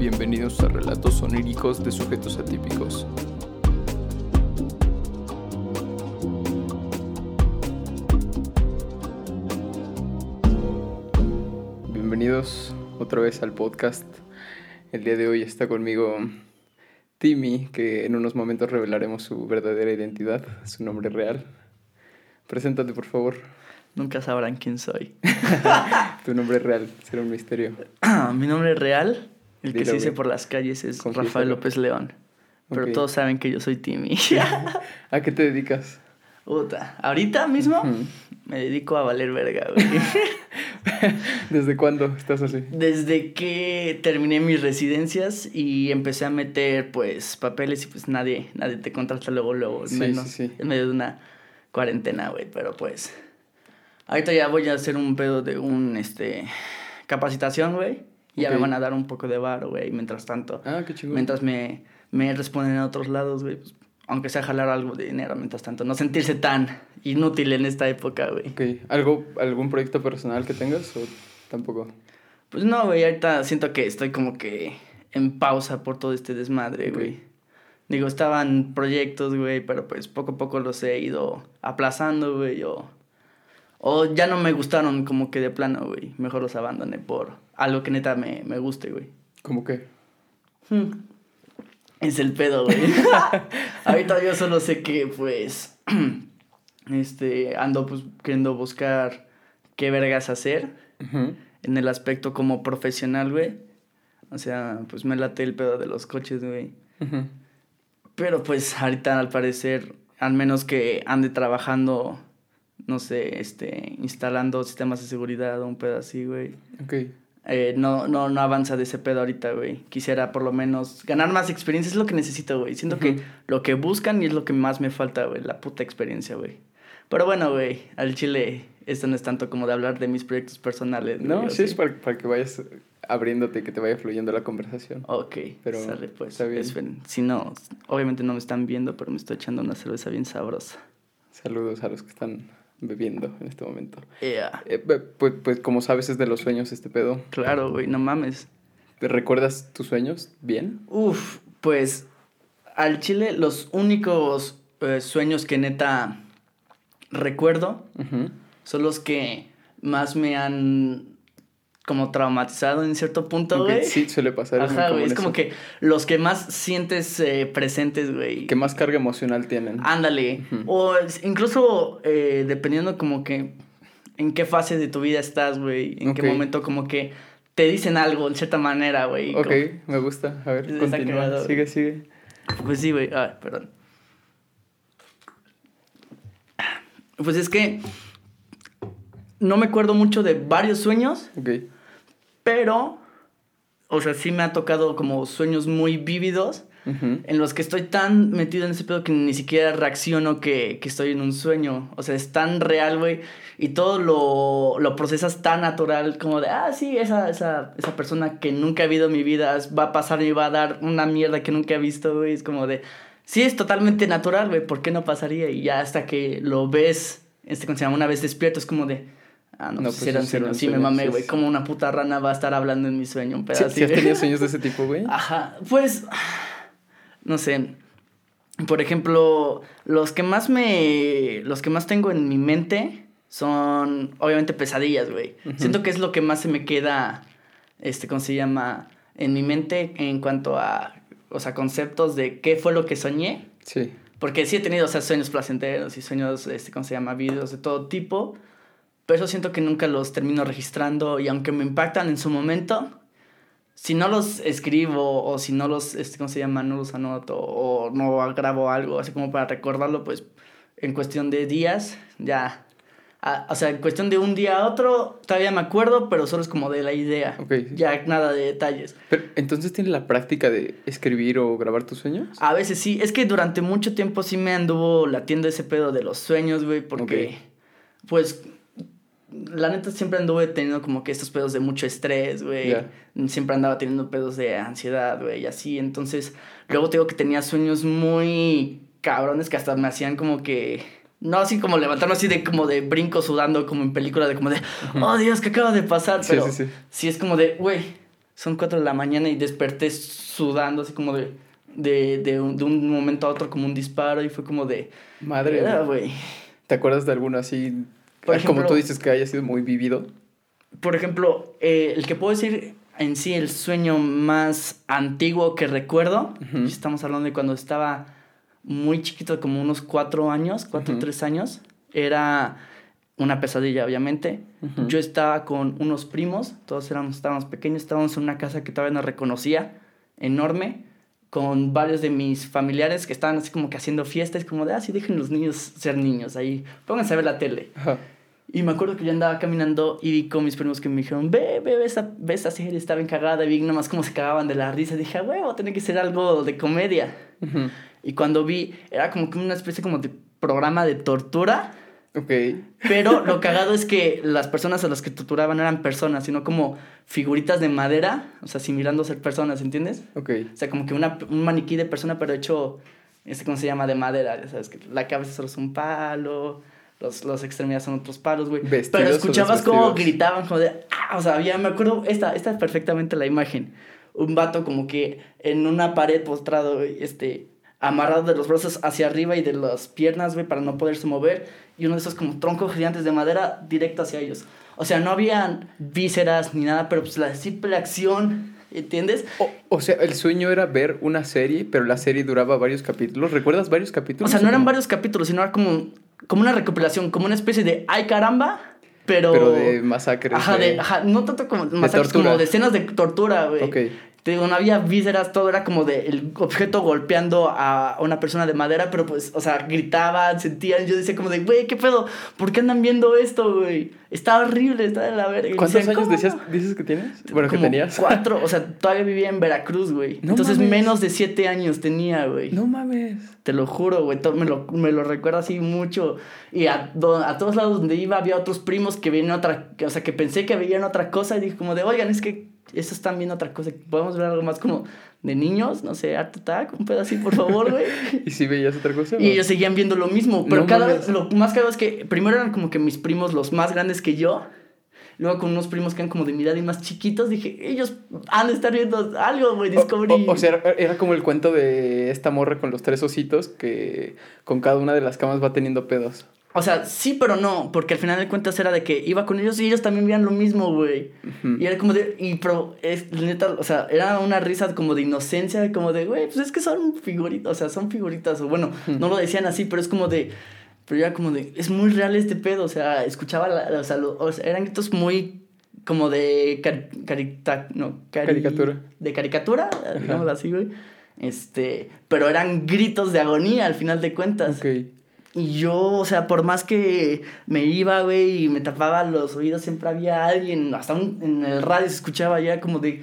Bienvenidos a relatos oníricos de sujetos atípicos. Bienvenidos otra vez al podcast. El día de hoy está conmigo Timmy, que en unos momentos revelaremos su verdadera identidad, su nombre real. Preséntate, por favor. Nunca sabrán quién soy. tu nombre real será un misterio. Mi nombre real, el que se dice por las calles, es Rafael López León. Pero todos saben que yo soy Timmy. ¿A qué te dedicas? Puta, ahorita mismo me dedico a valer verga, güey. ¿Desde cuándo estás así? Desde que terminé mis residencias y empecé a meter, pues, papeles y pues nadie, nadie te contrata luego, luego, menos en medio de una cuarentena, güey, pero pues... Ahorita ya voy a hacer un pedo de un, este, capacitación, güey. Y ya me van a dar un poco de bar, güey, mientras tanto. Ah, qué chingón. Mientras me, me responden en otros lados, güey, pues, aunque sea jalar algo de dinero mientras tanto, no sentirse tan inútil en esta época, güey. Ok, ¿Algo, ¿algún proyecto personal que tengas o tampoco? Pues no, güey, ahorita siento que estoy como que en pausa por todo este desmadre, güey. Digo, estaban proyectos, güey, pero pues poco a poco los he ido aplazando, güey, o, o ya no me gustaron como que de plano, güey. Mejor los abandoné por algo que neta me, me guste, güey. ¿Cómo qué? Hmm. Es el pedo, güey. Ahorita yo solo sé que, pues, este, ando pues queriendo buscar qué vergas hacer en el aspecto como profesional, güey. O sea, pues me late el pedo de los coches, güey. Pero pues ahorita al parecer, al menos que ande trabajando, no sé, este, instalando sistemas de seguridad o un pedo así, güey. Ok. Eh, no, no, no avanza de ese pedo ahorita, güey. Quisiera por lo menos ganar más experiencia, es lo que necesito, güey. Siento que lo que buscan y es lo que más me falta, güey, la puta experiencia, güey. Pero bueno, güey, al chile, esto no es tanto como de hablar de mis proyectos personales. No, sí, es para, para, que vayas abriéndote, que te vaya fluyendo la conversación. Ok, pero sale pues. si no, obviamente no me están viendo, pero me estoy echando una cerveza bien sabrosa. Saludos a los que están bebiendo en este momento. Yeah. Eh, pues, pues, como sabes, es de los sueños este pedo. Claro, güey, no mames. ¿Te recuerdas tus sueños bien? Uf, pues al chile los únicos eh, sueños que neta recuerdo son los que más me han como traumatizado en cierto punto, güey. Sí, suele pasar. Ajá, güey. Es como que los que más sientes eh, presentes, güey. Que más carga emocional tienen. Ándale. O incluso eh, dependiendo como que en qué fase de tu vida estás, güey. En qué momento como que te dicen algo en cierta manera, güey. Ok, me gusta. A ver, continúa. Sigue, sigue. Pues sí, güey. Ah, perdón. Pues es que no me acuerdo mucho de varios sueños. Ok. Pero, o sea, sí me ha tocado como sueños muy vívidos. En los que estoy tan metido en ese pedo que ni siquiera reacciono que, que estoy en un sueño. O sea, es tan real, güey. Y todo lo, lo, procesas tan natural como de, ah, sí, esa, esa, esa persona que nunca he visto en mi vida va a pasar y va a dar una mierda que nunca he visto, güey. Es como de, sí, es totalmente natural, güey. ¿Por qué no pasaría? Y ya hasta que lo ves, este, como se llama, una vez despierto, es como de, Ah, no, no pues, pues Sí, me mamé, güey. Como una puta rana va a estar hablando en mi sueño un pedazo. ¿Sí, has tenido sueños de ese tipo, güey? Ajá. Pues. No sé. Por ejemplo, los que más me. Los que más tengo en mi mente son. Obviamente pesadillas, güey. Siento que es lo que más se me queda. Este, ¿cómo se llama? En mi mente en cuanto a. O sea, conceptos de qué fue lo que soñé. Sí. Porque sí he tenido, o sea, sueños placenteros y sueños, este, ¿cómo se llama? Videos de todo tipo. Pero eso siento que nunca los termino registrando y aunque me impactan en su momento, si no los escribo o si no los, este, ¿cómo se llama? No los anoto o no grabo algo así como para recordarlo, pues en cuestión de días ya... o sea, en cuestión de un día a otro, todavía me acuerdo, pero solo es como de la idea. Ya nada de detalles. Pero, ¿Entonces tienes la práctica de escribir o grabar tus sueños? A veces sí. Es que durante mucho tiempo sí me anduvo latiendo ese pedo de los sueños, güey, porque... Pues la neta siempre anduve teniendo como que estos pedos de mucho estrés, güey. Siempre andaba teniendo pedos de ansiedad, güey, y así. Entonces, luego tengo que tenía sueños muy cabrones que hasta me hacían como que... No así como levantarme así de como de brinco sudando como en película de como de... Oh, Dios, ¿qué acaba de pasar? Pero sí, sí, sí. sí es como de, güey, son 4 de la mañana y desperté sudando, así como de, de, de, un, de un momento a otro, como un disparo, y fue como de... Madre, "Ah, güey. ¿Te acuerdas de alguno así, Por ah, como ejemplo- tú dices, que haya sido muy vivido? Por ejemplo, eh, el que puedo decir en sí el sueño más antiguo que recuerdo, estamos hablando de cuando estaba muy chiquito, como unos cuatro años, cuatro o tres años, era una pesadilla, obviamente. Yo estaba con unos primos, todos éramos, estábamos pequeños, estábamos en una casa que todavía no reconocía, enorme, con varios de mis familiares que estaban así como que haciendo fiestas, como de, ah, sí, dejen los niños ser niños ahí, pónganse a ver la tele. Ajá. Y me acuerdo que yo andaba caminando y vi con mis primos que me dijeron, ve, ve, ve esta, ve esta serie, está bien cagada. Y vi nomás cómo se cagaban de la risa. dije, "Ah, huevo, tiene que ser algo de comedia. Y cuando vi, era como que una especie como de programa de tortura. Ok. Pero lo cagado es que las personas a las que torturaban eran personas, sino como figuritas de madera, o sea, simulando ser personas, ¿entiendes? Ok. O sea, como que una, un maniquí de persona, pero hecho, este, ¿cómo se llama? De madera, ya sabes, que la cabeza solo es un palo, los, los extremidades son otros palos, güey. ¿Vestidos Pero escuchabas desvestidos? gritaban, como de, ah, o sea, ya me acuerdo, esta, esta es perfectamente la imagen. Un vato como que en una pared postrado, güey, este, amarrado de los brazos hacia arriba y de las piernas, güey, para no poderse mover, y uno de esos como troncos gigantes de madera directo hacia ellos. O sea, no habían vísceras ni nada, pero pues la simple acción, ¿entiendes? O, o sea, el sueño era ver una serie, pero la serie duraba varios capítulos. ¿Recuerdas varios O capítulos? sea, no eran varios capítulos, sino era como, como una recopilación, como una especie de ay caramba, pero. Pero de masacres. Ajá, de, ajá, no tanto como masacres, tortura. como de escenas de tortura, güey. Ok. Te digo, no había vísceras, todo era como de el objeto golpeando a una persona de madera, pero pues, o sea, gritaban, sentían. Yo decía como de, güey, ¿qué pedo? ¿Por qué andan viendo esto, güey? Está horrible, está de la verga. ¿Cuántos decían, años "¿Cómo decías, no?". dices que tienes? Bueno, que tenías. Cuatro, o sea, todavía vivía en Veracruz, güey. No Entonces mames. menos de siete años tenía, güey. No mames. Te lo juro, güey, me lo, me lo recuerdo así mucho. Y a, a todos lados donde iba había otros primos que veían otra, o sea, que pensé que veían otra cosa y dije como de, oigan, es que estos están viendo otra cosa, podemos ver algo más como de niños, no sé, Art Attack, un así, por favor, güey. ¿Y si veías otra cosa? y ellos seguían viendo lo mismo, pero No cada vez, lo más caro es que primero eran como que mis primos los más grandes que yo. Luego con unos primos que eran como de mi edad y más chiquitos, dije, ellos han de estar viendo algo, güey, Discovery. O, o sea, era, era como el cuento de esta morra con los tres ositos que con cada una de las camas va teniendo pedos. O sea, sí, pero no, porque al final de cuentas era de que iba con ellos y ellos también veían lo mismo, güey. Y era como de, y pero, es, neta, o sea, era una risa como de inocencia, como de, güey, pues es que son figuritas, o sea, son figuritas, o bueno, no lo decían así, pero es como de, pero era como de, es muy real este pedo, o sea, escuchaba, la, o, sea, lo- o sea, eran gritos muy como de cari- carita, no, cari- Caricatura. De caricatura, digámoslo así, güey. Este, pero eran gritos de agonía al final de cuentas. Y yo, o sea, por más que me iba, güey, y me tapaba los oídos, siempre había alguien, hasta un- en el radio se escuchaba ya como de,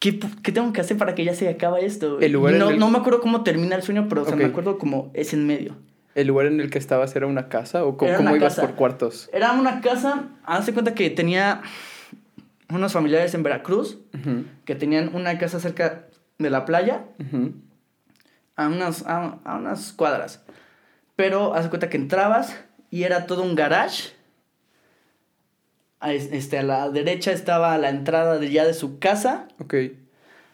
¿qué, qué tengo que hacer para que ya se acabe esto? güey?" El lugar en no, el- no me acuerdo cómo termina el sueño, pero o sea, me acuerdo como es en medio. ¿El lugar en el que estabas era una casa o cómo, ibas casa. por cuartos? Era una casa, hazte cuenta que tenía unos familiares en Veracruz, que tenían una casa cerca de la playa, a unas, a, a unas cuadras. Pero haz cuenta que entrabas y era todo un garage. A, es- este, a la derecha estaba la entrada de ya de su casa. Ok.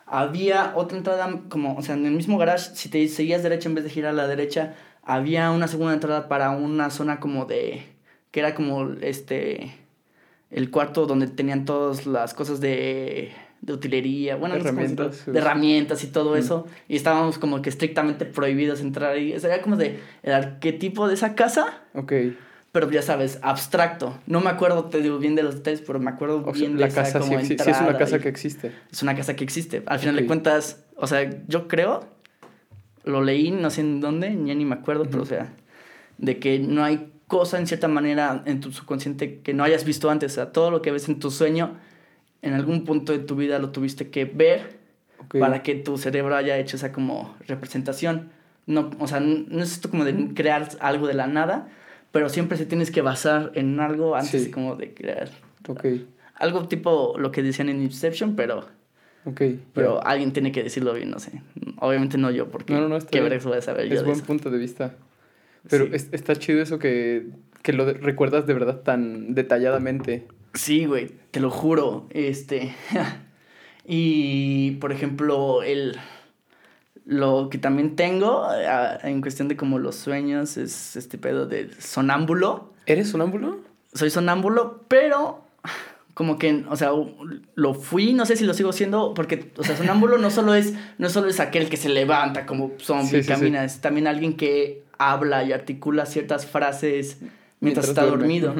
Había otra entrada como, o sea, en el mismo garage, si te seguías derecha en vez de girar a la derecha, había una segunda entrada para una zona como de, que era como este, el cuarto donde tenían todas las cosas de, de utilería, bueno, no sé Herramientas, de herramientas y todo eso, y estábamos como que estrictamente prohibidos entrar ahí, o sea, era como de, el arquetipo de esa casa, Ok. pero ya sabes, abstracto. No me acuerdo te digo, bien de los detalles, pero me acuerdo O bien de la esa casa sí, como sí es una casa y- que existe. es una casa que existe. Al final Ok. de cuentas, o sea, yo creo, lo leí, no sé en dónde, ya ni me acuerdo, pero o sea, de que no hay cosa en cierta manera en tu subconsciente que no hayas visto antes. O sea, todo lo que ves en tu sueño, en algún punto de tu vida lo tuviste que ver para que tu cerebro haya hecho esa como representación. No, o sea, no es esto como de crear algo de la nada, pero siempre se tienes que basar en algo antes Sí. como de crear. Algo tipo lo que decían en Inception, pero Ok. pero alguien tiene que decirlo bien, no sé. Obviamente no yo, porque No, no, qué vergüenza voy a saber yo Es de buen punto de vista. Pero Sí. es- está chido eso que, que lo de- recuerdas de verdad tan detalladamente. Sí, güey, te lo juro. Este. Y, por ejemplo, el... Lo que también tengo en cuestión de como los sueños es este pedo del sonámbulo. ¿Eres sonámbulo? Soy sonámbulo, pero como que, o sea, lo fui, no sé si lo sigo siendo, porque, o sea, sonámbulo no solo es, no solo es aquel que se levanta como zombie y camina, es también alguien que habla y articula ciertas frases mientras, está dormido.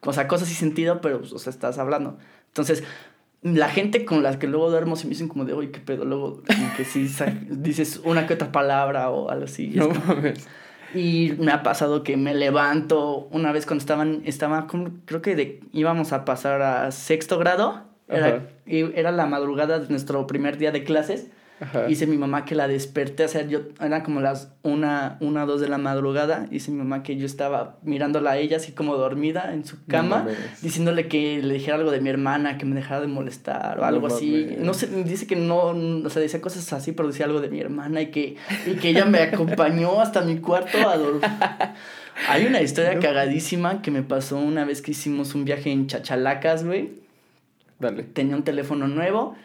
O sea, cosas sin sentido, pero, o sea, estás hablando. Entonces, la gente con la que luego duermo se me dicen como de, oye, qué pedo, luego como que si dices una que otra palabra o algo así. No mames. Y me ha pasado que me levanto una vez cuando estaban, estaba, creo que de, íbamos a pasar a sexto grado. Era, era la madrugada de nuestro primer día de clases. Dice mi mamá que la desperté, o sea, yo, era como las una, una, dos de la madrugada. Dice mi mamá que yo estaba mirándola a ella así como dormida en su cama, diciéndole que le dijera algo de mi hermana, que me dejara de molestar o algo así. No sé, dice que no, o sea, decía cosas así, pero decía algo de mi hermana y que, y que ella me acompañó hasta mi cuarto a dormir. Hay una historia cagadísima que me pasó una vez que hicimos un viaje en Chachalacas, güey. Dale. Tenía un teléfono nuevo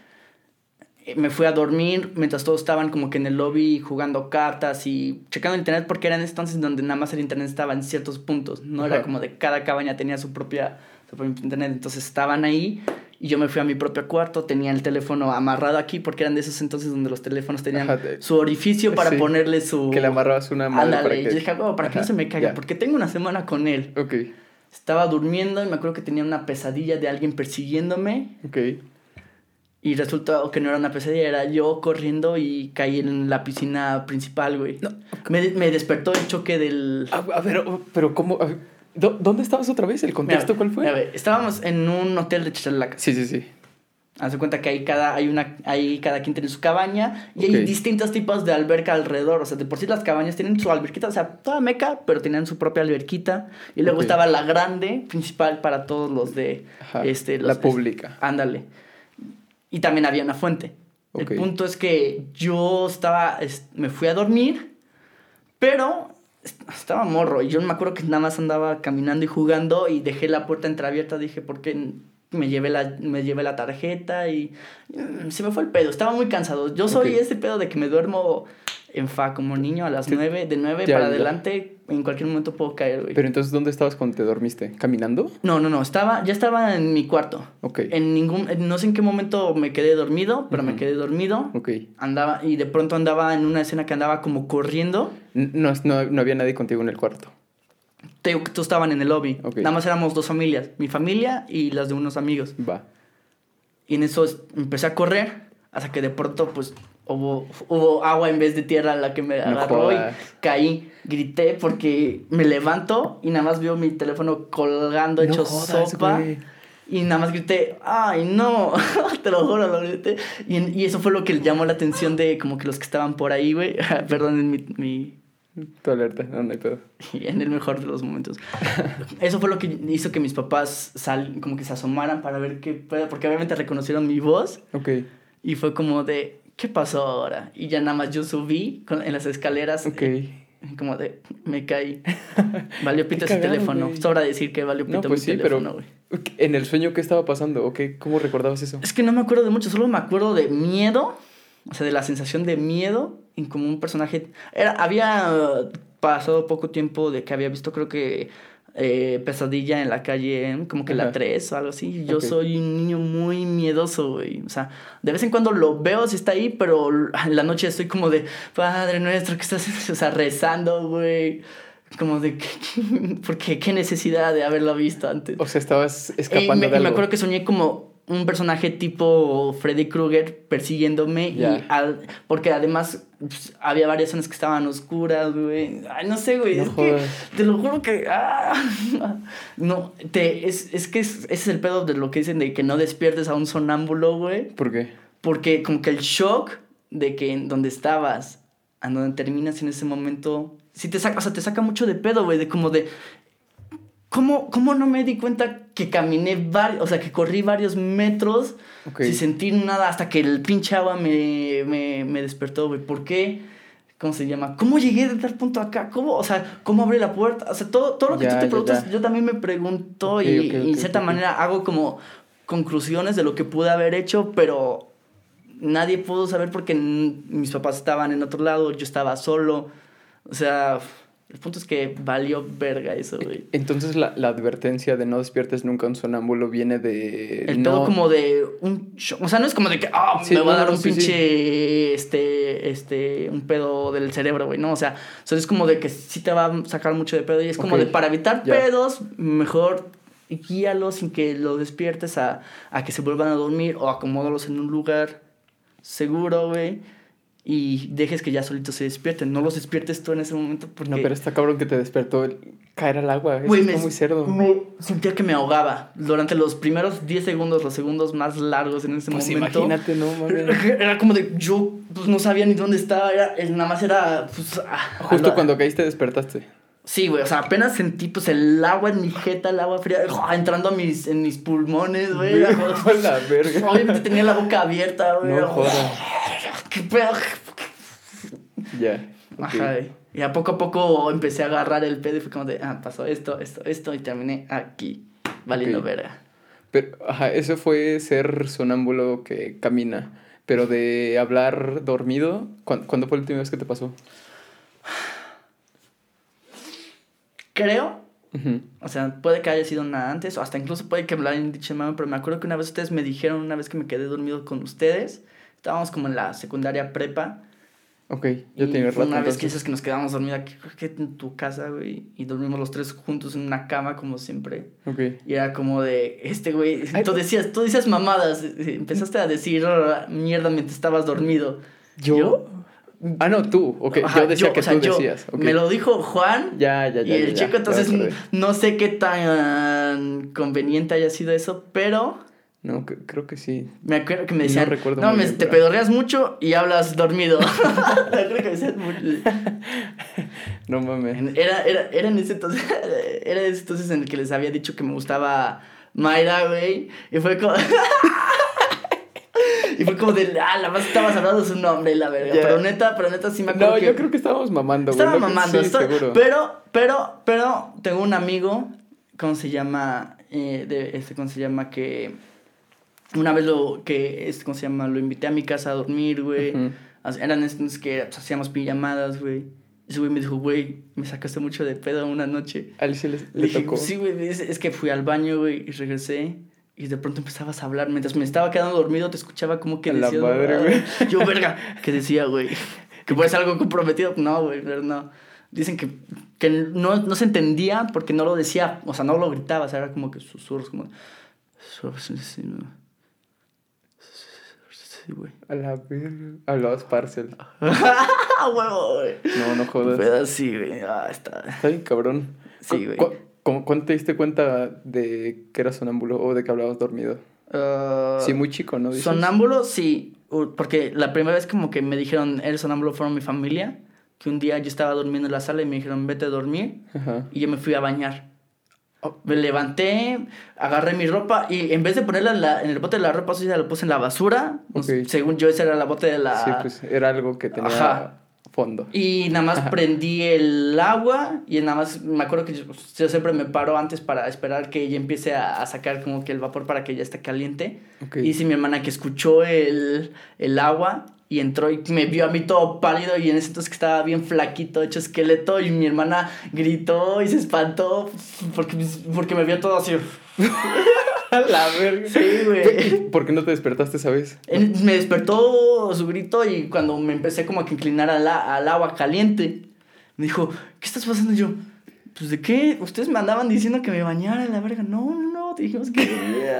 me fui a dormir mientras todos estaban como que en el lobby jugando cartas y checando internet porque eran entonces donde nada más el internet estaba en ciertos puntos, no era como de cada cabaña tenía su propia, su propia internet, entonces estaban ahí y yo me fui a mi propio cuarto, tenía el teléfono amarrado aquí porque eran de esos entonces donde los teléfonos tenían su orificio para ponerle su... Que le amarrabas una madre para que... Y yo dije, oh, para que no se me caiga, porque tengo una semana con él. Ok. Estaba durmiendo y me acuerdo que tenía una pesadilla de alguien persiguiéndome. Ok. Y resultó que no era una pesadilla, era yo corriendo y caí en la piscina principal, güey. No. Me, me, despertó el choque del... A, ver, pero ¿cómo? ¿Dónde estabas otra vez? ¿El contexto cuál fue? A ver, estábamos en un hotel de Chachalaca. Sí, sí, sí. Haz de cuenta que ahí cada, hay una, ahí cada quien tiene su cabaña y hay distintos tipos de alberca alrededor. O sea, de por sí las cabañas tienen su alberquita, o sea, toda meca, pero tenían su propia alberquita. Y luego estaba la grande, principal para todos los de... este, la pública. ándale y también había una fuente. El punto es que yo estaba, me fui a dormir, pero estaba morro y yo me acuerdo que nada más andaba caminando y jugando y dejé la puerta entreabierta, dije, ¿por qué me llevé la, me llevé la tarjeta y mm, se me fue el pedo, estaba muy cansado. Yo soy ese pedo de que me duermo en fa como niño a las nueve, de nueve para adelante, en cualquier momento puedo caer, güey. Pero entonces, ¿dónde estabas cuando te dormiste? ¿Caminando? No, no, no, estaba, ya estaba en mi cuarto. Ok. En ningún, no sé en qué momento me quedé dormido, pero me quedé dormido. Ok. Andaba, y de pronto andaba en una escena que andaba como corriendo. No, no, no había nadie contigo en el cuarto. Te digo que tú estaban en el lobby. Nada más éramos dos familias, mi familia y las de unos amigos. Va. Y en eso empecé a correr hasta que de pronto pues hubo, hubo agua en vez de tierra la que me agarró y caí, grité porque me levanto y nada más veo mi teléfono colgando hecho sopa. Y nada más grité, ay, no, te lo juro, lo grité. Y, y, eso fue lo que llamó la atención de como que los que estaban por ahí, güey. Perdón, mi, mi... Tu alerta, no, hay pedo. Y en el mejor de los momentos. eso fue lo que hizo que mis papás sal, como que se asomaran para ver qué porque obviamente reconocieron mi voz. Ok. Y fue como de, ¿qué pasó ahora? Y ya nada más yo subí en las escaleras. Ok. como de, me caí. Valió pito ese teléfono. Sobra decir que valió pito pues mi teléfono, güey. ¿En el sueño qué estaba pasando? ¿O qué, ¿Cómo recordabas eso? Es que no me acuerdo de mucho, solo me acuerdo de miedo. O sea, de la sensación de miedo. Como un personaje. Era, había pasado poco tiempo de que había visto, creo que eh, pesadilla en la calle, como que la 3 o algo así. Yo soy un niño muy miedoso, güey. O sea, de vez en cuando lo veo si está ahí, pero en la noche estoy como de, Padre nuestro, ¿qué estás haciendo? O sea, rezando, güey. Como de, ¿por qué? ¿Qué necesidad de haberlo visto antes? O sea, estabas escapando de algo. me acuerdo que soñé como un personaje tipo Freddy Krueger persiguiéndome y porque además pues, había varias zonas que estaban oscuras, güey. Ay, no sé, güey. es que te lo juro que ah, no te es, es que ese es el pedo de lo que dicen de que no despiertes a un sonámbulo, güey. ¿Por qué? Porque como que el shock de que en donde estabas a donde terminas en ese momento sí te saca, o sea, te saca mucho de pedo, güey, de como de ¿Cómo, ¿Cómo, no me di cuenta que caminé varios, o sea, que corrí varios metros sin sentir nada hasta que el pinche agua me, me, me despertó, güey? ¿Por qué? ¿Cómo se llama? ¿Cómo llegué de tal punto acá? ¿Cómo, o sea, cómo abrí la puerta? O sea, todo, todo lo que tú te preguntas, yo también me pregunto y, y, en cierta manera hago como conclusiones de lo que pude haber hecho, pero nadie pudo saber porque mis papás estaban en otro lado, yo estaba solo. O sea, el punto es que valió verga eso, güey. Entonces la, la advertencia de no despiertes nunca un sonámbulo viene de. El todo como de un. O sea, no es como de que, ah, me va a dar un pinche. Este. Este. Un pedo del cerebro, güey. No, o sea, es como de que sí te va a sacar mucho de pedo. Y es como de para evitar pedos, mejor guíalos sin que lo despiertes a, a que se vuelvan a dormir o acomódalos en un lugar seguro, güey y dejes que ya solitos se despierten. No los despiertes tú en ese momento porque... No, pero está cabrón que te despertó el caer al agua. Eso muy cerdo. Me sentía que me ahogaba. Durante los primeros 10 segundos, los segundos más largos en ese pues momento. imagínate, ¿no? Era como de... Yo pues no sabía ni dónde estaba. Era, nada más era... Pues, ah, Justo cuando caíste despertaste. Sí, güey, o sea, apenas sentí pues el agua en mi jeta, el agua fría, entrando a mis, en mis pulmones, güey. la verga. Obviamente tenía la boca abierta, güey. No. ¿Qué pedo? Ya. Ajá, Y a poco a poco empecé a agarrar el pedo y fue como de, ah, pasó esto, esto, esto, y terminé aquí, valiendo verga. Pero, ajá, eso fue ser sonámbulo que camina. Pero de hablar dormido, ¿cuándo, fue la última vez que te pasó? Creo. O sea, puede que haya sido una antes, o hasta incluso puede que me lo hayan dicho pero me acuerdo que una vez ustedes me dijeron, una vez que me quedé dormido con ustedes, estábamos como en la secundaria prepa. Ok, yo tenía rato. Una vez que dices que nos quedamos dormidos aquí, que en tu casa, güey, y dormimos los tres juntos en una cama, como siempre. Ok. Y era como de, este güey, tú decías, tú dices mamadas, empezaste a decir mierda mientras estabas dormido. ¿Yo? Ah, no, tú. Ok, yo decía que tú decías. Me lo dijo Juan. Ya, ya, ya. Y el chico, entonces, no sé qué tan conveniente haya sido eso, pero no, creo que sí. Me acuerdo que me decían, no, recuerdo no me, te pedorreas mucho y hablas dormido. creo que me decían mucho. No mames. Era, era, era en ese entonces, era ese entonces en el que les había dicho que me gustaba Mayra, güey. Y fue como... y fue como de, ah, la más estabas hablando de su nombre, la verga. Pero neta, pero neta sí me acuerdo No, yo creo que estábamos mamando, güey. Estábamos mamando, sí, seguro. Pero, pero, pero, tengo un amigo, ¿cómo se llama? Eh, de, este, ¿cómo se llama? Que una vez lo que, es, ¿cómo se llama? Lo invité a mi casa a dormir, güey. Eran estos que pues, hacíamos pijamadas, güey. Ese güey me dijo, güey, me sacaste mucho de pedo una noche. ¿A Alicia le, le, tocó? Sí, güey, es, que fui al baño, güey, y regresé. Y de pronto empezabas a hablar. Mientras me estaba quedando dormido, te escuchaba como que decía... La madre, güey. Yo, verga, que decía, güey. Que puede ser algo comprometido. No, güey, pero no. Dicen que, que no, no se entendía porque no lo decía, o sea, no lo gritaba, o sea, era como que susurros, como... A la verga. Hablabas parcel. huevo, güey. No, no jodas. Pero sí, güey. Ah, está. Está bien cabrón. Sí, güey. ¿Cuándo te diste cuenta de que eras sonámbulo o de que hablabas dormido? Uh, sí, muy chico, ¿no? Sonámbulo, sí. Porque la primera vez como que me dijeron, eres sonámbulo, fueron mi familia. Que un día yo estaba durmiendo en la sala y me dijeron, vete a dormir. Y yo me fui a bañar. Me levanté, agarré mi ropa y en vez de ponerla en, el bote de la ropa sucia, la puse en la basura. Según yo, ese era el bote de la. Sí, pues era algo que tenía fondo. Y nada más prendí el agua y nada más me acuerdo que yo, siempre me paro antes para esperar que ella empiece a, sacar como que el vapor para que ya esté caliente. Y si mi hermana que escuchó el, el agua y entró y me vio a mí todo pálido y en ese entonces que estaba bien flaquito, hecho esqueleto y mi hermana gritó y se espantó porque, porque me vio todo así. La verga. Sí, güey. ¿Por qué no te despertaste esa vez? Me despertó su grito y cuando me empecé como a que inclinar al, al agua caliente, me dijo, ¿qué estás pasando? yo, pues de qué? Ustedes me andaban diciendo que me bañara la verga. No, no, no, dijimos que...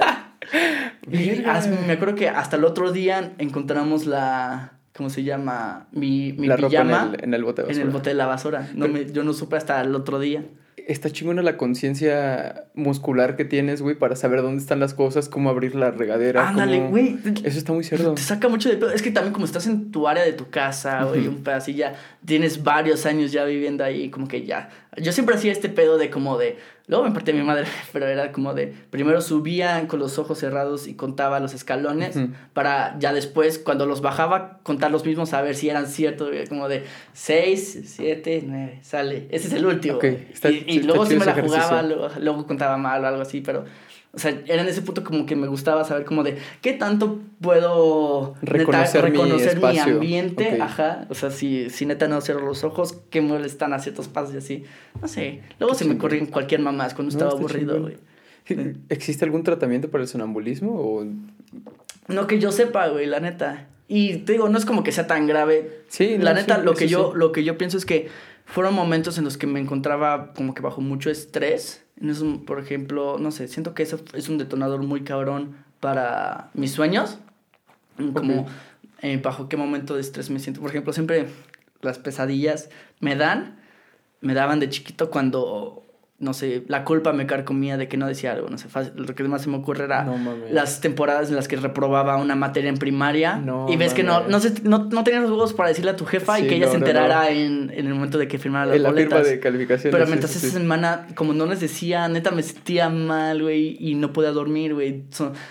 me acuerdo que hasta el otro día encontramos la. ¿Cómo se llama? Mi, mi pijama. en, el, bote de basura. En el bote de la basura. No me, yo no supe hasta el otro día está chingona la conciencia muscular que tienes, güey, para saber dónde están las cosas, cómo abrir la regadera. Ándale, güey. Eso está muy cerdo. Te saca mucho de pedo. Es que también como estás en tu área de tu casa, güey, un pedacito ya tienes varios años ya viviendo ahí, como que ya. Yo siempre hacía este pedo de como de. Luego me partí mi madre, pero era como de. Primero subía con los ojos cerrados y contaba los escalones, para ya después, cuando los bajaba, contar los mismos a ver si eran ciertos, como de 6, 7, 9, sale. Ese es el último. y, luego sí me la jugaba, luego, contaba mal o algo así, pero O sea, era en ese punto como que me gustaba saber como de qué tanto puedo reconocer, neta, reconocer mi, mi, ambiente, ajá. O sea, si, si neta no cierro los ojos, qué muebles están a ciertos pasos y así. No sé. Luego se me corrían cualquier mamás cuando estaba aburrido, güey. ¿Existe algún tratamiento para el sonambulismo o...? No que yo sepa, güey, la neta. Y te digo, no es como que sea tan grave. Sí, la neta, lo, que yo, lo que yo pienso es que fueron momentos en los que me encontraba como que bajo mucho estrés. En eso, por ejemplo, no sé, siento que eso es un detonador muy cabrón para mis sueños. Como eh, bajo qué momento de estrés me siento. Por ejemplo, siempre las pesadillas me dan, me daban de chiquito cuando no sé, la culpa me carcomía de que no decía algo, no sé, lo que más se me ocurre era las temporadas en las que reprobaba una materia en primaria y ves que no, no, no, tenías los huevos para decirle a tu jefa y que ella se enterara en, en, el momento de que firmara las en la firma de calificaciones. Pero mientras esa semana, como no les decía, neta me sentía mal, güey, y no podía dormir, güey,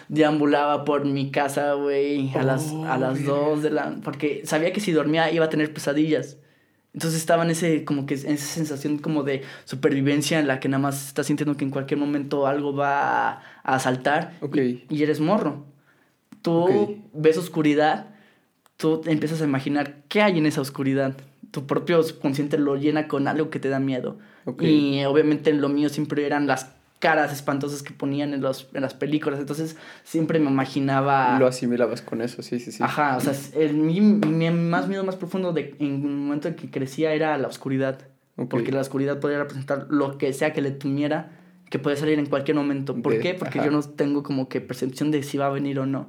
deambulaba por mi casa, güey, a las, a las dos de la... porque sabía que si dormía iba a tener pesadillas. Entonces estaba en ese, como que, en esa sensación como de supervivencia en la que nada más estás sintiendo que en cualquier momento algo va a, a saltar y, eres morro. Tú ves oscuridad, tú empiezas a imaginar qué hay en esa oscuridad. Tu propio subconsciente lo llena con algo que te da miedo. Y obviamente lo mío siempre eran las caras espantosas que ponían en, los, en las películas. Entonces siempre me imaginaba... Lo asimilabas con eso, sí, sí, sí. Ajá, o sea, el, mi, mi más miedo más profundo de, en el momento en que crecía era la oscuridad. Porque la oscuridad podía representar lo que sea que le tuviera, que puede salir en cualquier momento. ¿Por qué? Porque yo no tengo como que percepción de si va a venir o no.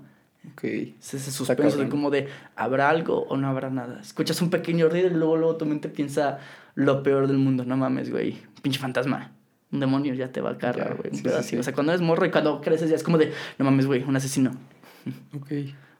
Ok. Es ese suspenso de como de, ¿habrá algo o no habrá nada? Escuchas un pequeño ruido y luego, luego tu mente piensa lo peor del mundo. No mames, güey. Pinche fantasma un demonio ya te va a cargar, güey. O sea, cuando eres morro y cuando creces ya es como de, no mames, güey, un asesino. Ok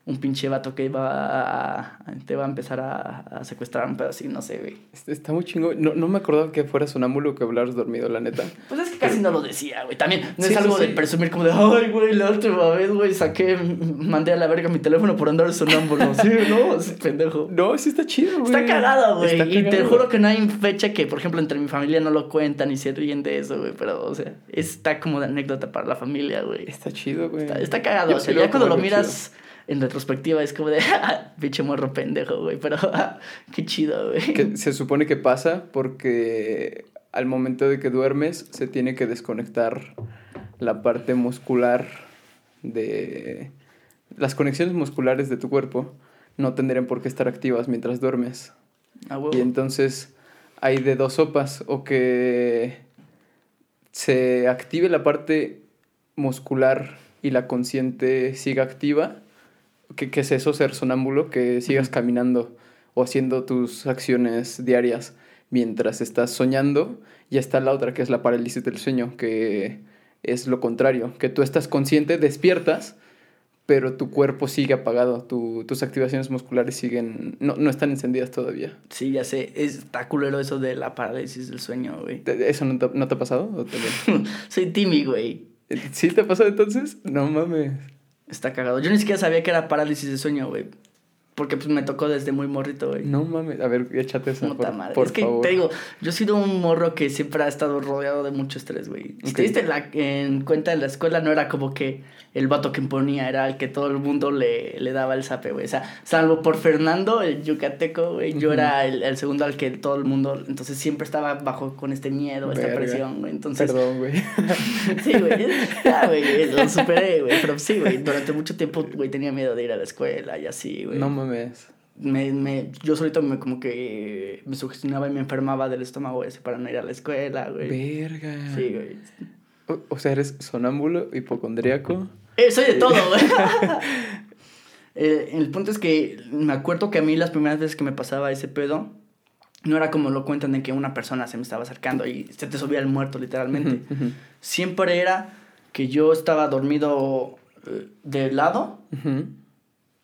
un pinche vato que va a, te va a empezar a, a secuestrar un así, no sé, güey. Está muy chingo. No, no me acordaba que fuera sonámbulo que hablaras dormido, la neta. Pues es que casi no lo decía, güey. También no es algo de presumir como de, ay, güey, la última vez, güey, saqué, mandé a la verga mi teléfono por andar sonámbulo. sí, no, es pendejo. No, sí está chido, güey. Está cagado, güey. Y te juro que no hay fecha que, por ejemplo, entre mi familia no lo cuentan y se ríen de eso, güey. Pero, o sea, está como de anécdota para la familia, güey. Está chido, güey. Está, cagado. o sea, ya cuando lo miras en retrospectiva es como de, pinche morro pendejo, güey, pero qué chido, güey. Que se supone que pasa porque al momento de que duermes se tiene que desconectar la parte muscular de... Las conexiones musculares de tu cuerpo no tendrían por qué estar activas mientras duermes. Ah, y entonces hay de dos sopas, o que se active la parte muscular y la consciente siga activa, ¿Qué, es eso, ser sonámbulo? Que sigas caminando o haciendo tus acciones diarias mientras estás soñando. Y está la otra, que es la parálisis del sueño, que es lo contrario, que tú estás consciente, despiertas, pero tu cuerpo sigue apagado, tus activaciones musculares siguen, no, no, están encendidas todavía. Sí, ya sé, está culero eso de la parálisis del sueño, güey. ¿Eso no te, no te ha pasado? Soy Timmy, güey. ¿Sí te ha pasado entonces? No mames. Está cagado. Yo ni siquiera sabía que era parálisis de sueño, güey. Porque pues me tocó desde muy morrito, güey. No mames, a ver, échate esa, por, madre. es que te digo, yo he sido un morro que siempre ha estado rodeado de mucho estrés, güey. Si te diste la, en cuenta en la escuela, no era como que el vato que imponía, era el que todo el mundo le, le daba el zape, güey. O sea, salvo por Fernando, el yucateco, güey, yo era el, el, segundo al que todo el mundo, entonces siempre estaba bajo con este miedo, esta presión, güey. Entonces... Perdón, güey. sí, güey, ya, güey, lo superé, güey. Pero sí, güey, durante mucho tiempo, güey, tenía miedo de ir a la escuela y así, güey. No mames. Me, me, yo solito me como que me sugestionaba y me enfermaba del estómago ese para no ir a la escuela, güey. Verga. Sí, güey. O, sea, eres sonámbulo, hipocondríaco. Eh, soy de todo, güey. eh, el punto es que me acuerdo que a mí las primeras veces que me pasaba ese pedo, no era como lo cuentan de que una persona se me estaba acercando y se te subía el muerto, literalmente. Siempre era que yo estaba dormido eh, de lado.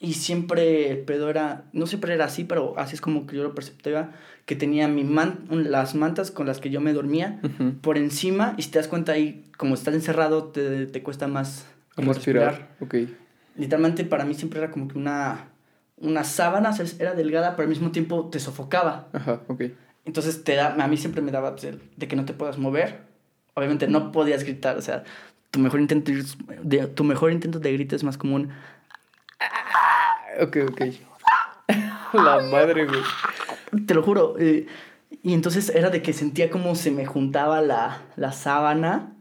Y siempre el pedo era, no siempre era así, pero así es como que yo lo percibía, que tenía mi man, las mantas con las que yo me dormía por encima y si te das cuenta ahí, como estás encerrado, te, te cuesta más como respirar. respirar. Ok. Literalmente para mí siempre era como que una, una sábana, era delgada, pero al mismo tiempo te sofocaba. Ajá, ok. Entonces te da, a mí siempre me daba pues, de que no te puedas mover. Obviamente no podías gritar, o sea, tu mejor intento de, tu mejor intento de grito es más común. Ok, ok. La madre, güey. Te lo juro. Eh, y entonces era de que sentía como se me juntaba la, la sábana